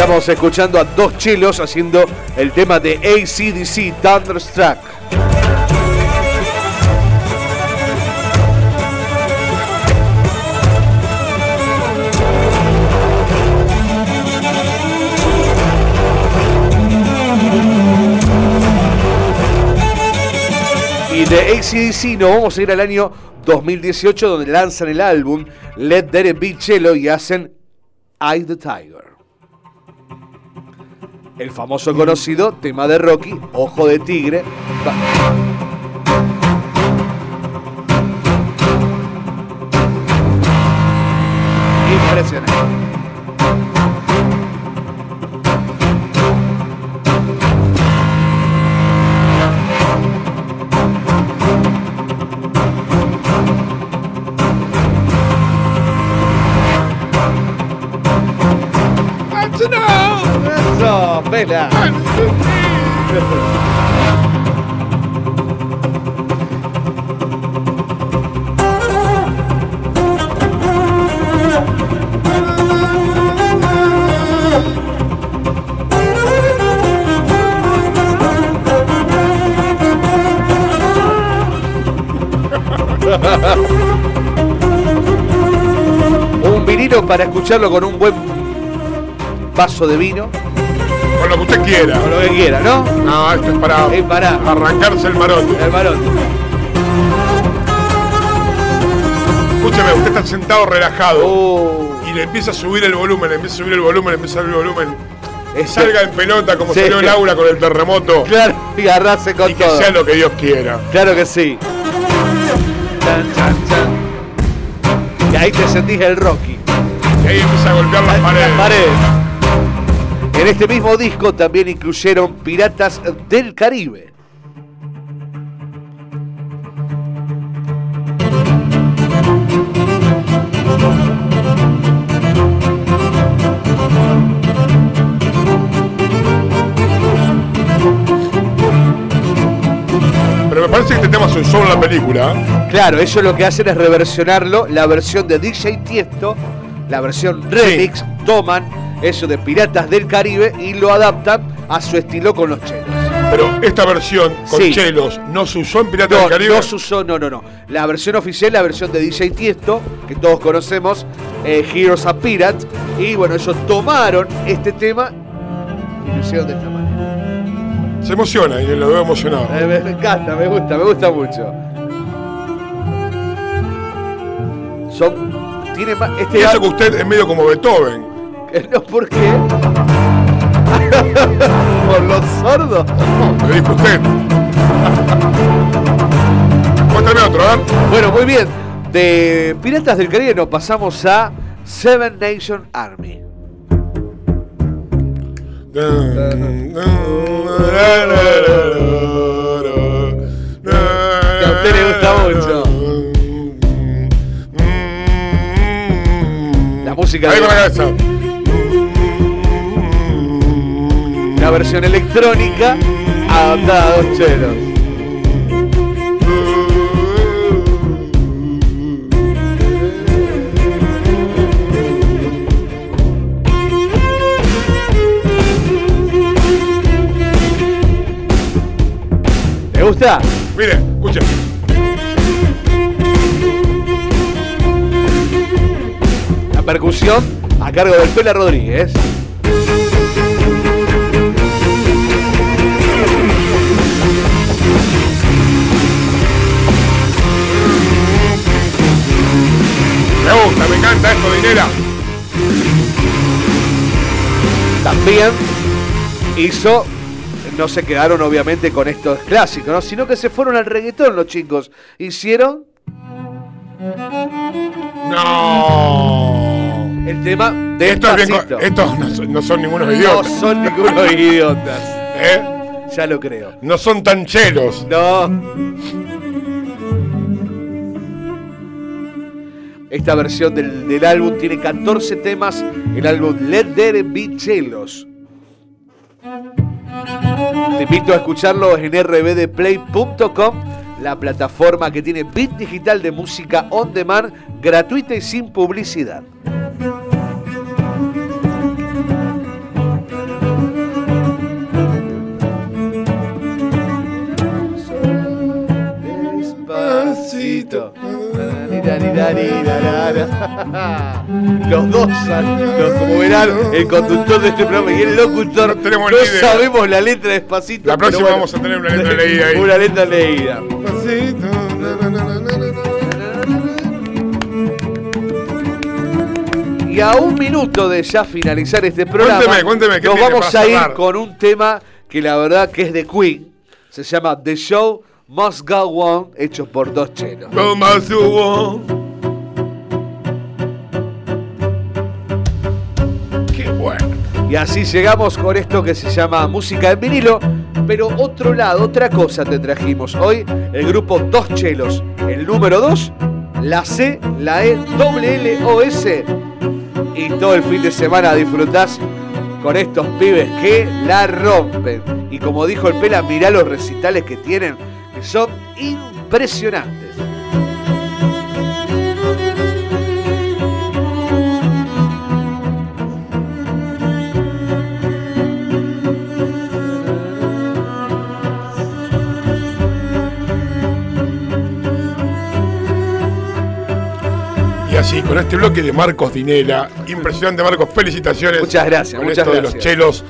Estamos escuchando a dos chelos haciendo el tema de ACDC Thunderstruck. Y de ACDC nos vamos a ir al año 2018 donde lanzan el álbum Let There Be Cello y hacen Eye the Tiger. El famoso conocido tema de Rocky, Ojo de Tigre. Impresionante. Un vinilo para escucharlo con un buen vaso de vino. Lo que usted quiera. Con lo que quiera, ¿no? No, esto es para, Es para arrancarse el marote. el varón. Escúcheme, usted está sentado relajado Oh. y le empieza a subir el volumen, le empieza a subir el volumen, le empieza a subir el volumen. Eso. Salga en pelota como Sí. salió el aula con el terremoto Claro, y agarrarse con y que todo. sea lo que Dios quiera. Claro que sí. Chan, chan, chan. Y ahí te sentís el Rocky. Y ahí empieza a golpear las paredes. En este mismo disco también incluyeron Piratas del Caribe. Pero me parece que este tema se usó en la película. Claro, ellos lo que hacen es reversionarlo, la versión de DJ Tiesto, la versión remix, toman eso de Piratas del Caribe y lo adaptan a su estilo con los chelos. Pero esta versión con Sí. chelos no se usó en Piratas No, del Caribe. no se usó, no, no, no. La versión oficial, la versión de DJ Tiesto, que todos conocemos, eh, Heroes and Pirates, y bueno, ellos tomaron este tema y lo hicieron de esta manera. Se emociona y lo veo emocionado. Eh, me, me encanta, me gusta, me gusta mucho. Son. Tiene más. Este Y eso que usted es medio como Beethoven. No, ¿por qué? ¿Por los sordos? No, lo dijo usted. Cuéntame otro, ver. Bueno, muy bien. De Piratas del Caribe nos pasamos a Seven Nation Army. Que a usted le gusta mucho. La música Ahí de- con la cabeza. Versión electrónica adaptada a dos chelos. ¿Me gusta? Mire, escuche. La percusión a cargo del Pela Rodríguez. Me gusta, me encanta esto, dinera. También hizo, no se quedaron obviamente con estos clásicos, ¿no? sino que se fueron al reggaetón los chicos. Hicieron No. el tema de Estos, bien estos no, son, no son ningunos No idiotas. son ningunos idiotas. ¿Eh? Ya lo creo. No son tan chelos. No. Esta versión del, del álbum tiene 14 temas. El álbum Let There Be Chelos. Te invito a escucharlo en rbdplay.com, la plataforma que tiene bit digital de música on demand, gratuita y sin publicidad. Los dos, los, como verán, el conductor de este programa y el locutor, no, tenemos idea. sabemos la letra despacito. La próxima bueno. vamos a tener una letra leída ahí. Una letra leída. Y a un minuto de ya finalizar este programa, Cuénteme, cuénteme, ¿qué nos vamos a ir con un tema que la verdad que es de Queen. Se llama The Show Must Go On, hecho por dos chelos. Qué bueno. Y así llegamos con esto que se llama música en vinilo. Pero otro lado, otra cosa te trajimos. Hoy el grupo Dos Chelos. El número 2, la C, la E, doble L, O, S. Y todo el fin de semana disfrutás con estos pibes que la rompen. Y como dijo el Pela, mirá los recitales que tienen, son impresionantes. Y así, con este bloque de Marcos Dinela, impresionante Marcos, felicitaciones. Muchas gracias, Con muchas esto de gracias. los chelos,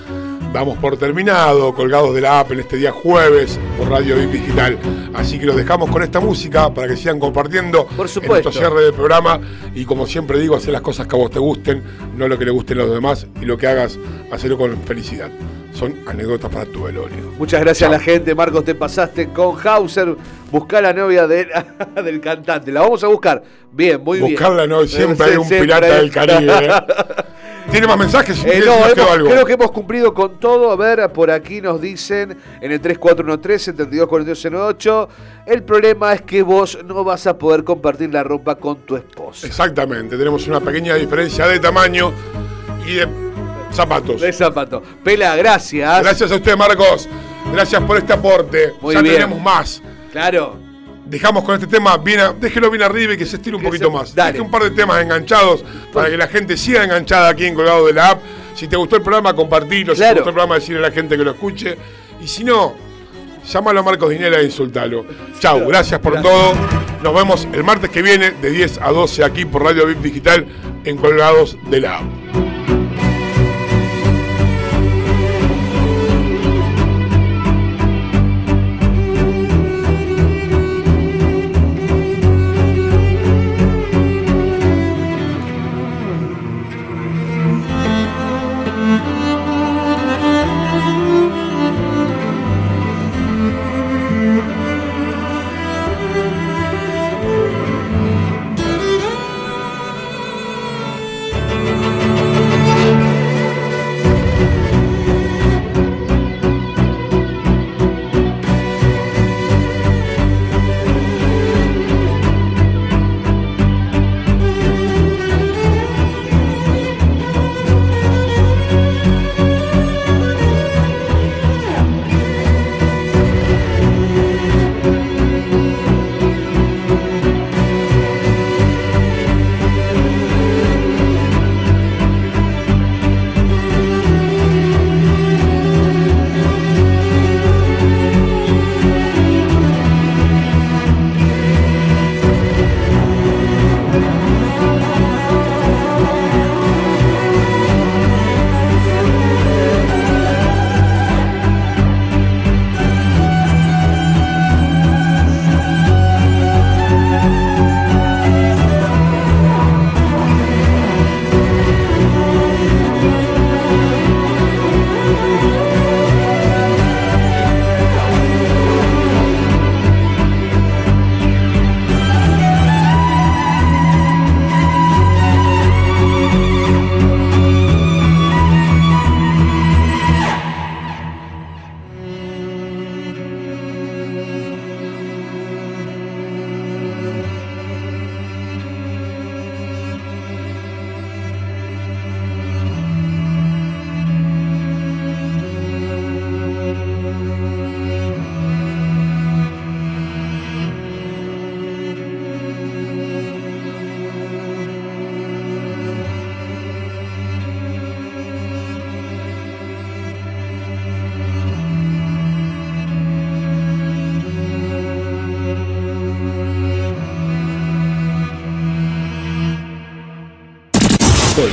damos por terminado, colgados de la app en este día jueves por Radio VIP Digital. Así que los dejamos con esta música para que sigan compartiendo Por en supuesto. nuestro cierre del programa. Y como siempre digo, hacer las cosas que a vos te gusten, no lo que le gusten a los demás. Y lo que hagas, hacerlo con felicidad. Son anécdotas para tu velorio. Muchas gracias a la gente, Marcos, te pasaste con Hauser. Buscá la novia de- del cantante. La vamos a buscar. Bien, muy bien. Buscarla, no, siempre Sí, hay un siempre pirata hay- del Caribe. ¿eh? ¿Tiene más mensajes? Eh, ¿Nos no, quedó hemos- algo? creo que hemos cumplido con todo. A ver, por aquí nos dicen en el 3413-724208. El problema es que vos no vas a poder compartir la ropa con tu esposa. Exactamente, tenemos una pequeña diferencia de tamaño y de zapatos. De zapato. Pela, gracias. Gracias a usted, Marcos. Gracias por este aporte. Muy ya bien. tenemos más. Claro. Dejamos con este tema bien, a- déjelo bien arriba y que se estire un poquito más. dale. Deje un par de temas enganchados para que la gente siga enganchada aquí en Colgado de la App. Si te gustó el programa, compartilo. Si te gustó el programa, decirle a la gente que lo escuche. Y si no, llámalo a Marcos Dinela e insultalo. Chau, gracias por todo. Nos vemos el martes que viene de 10 a 12 aquí por Radio VIP Digital en Colgados de la App.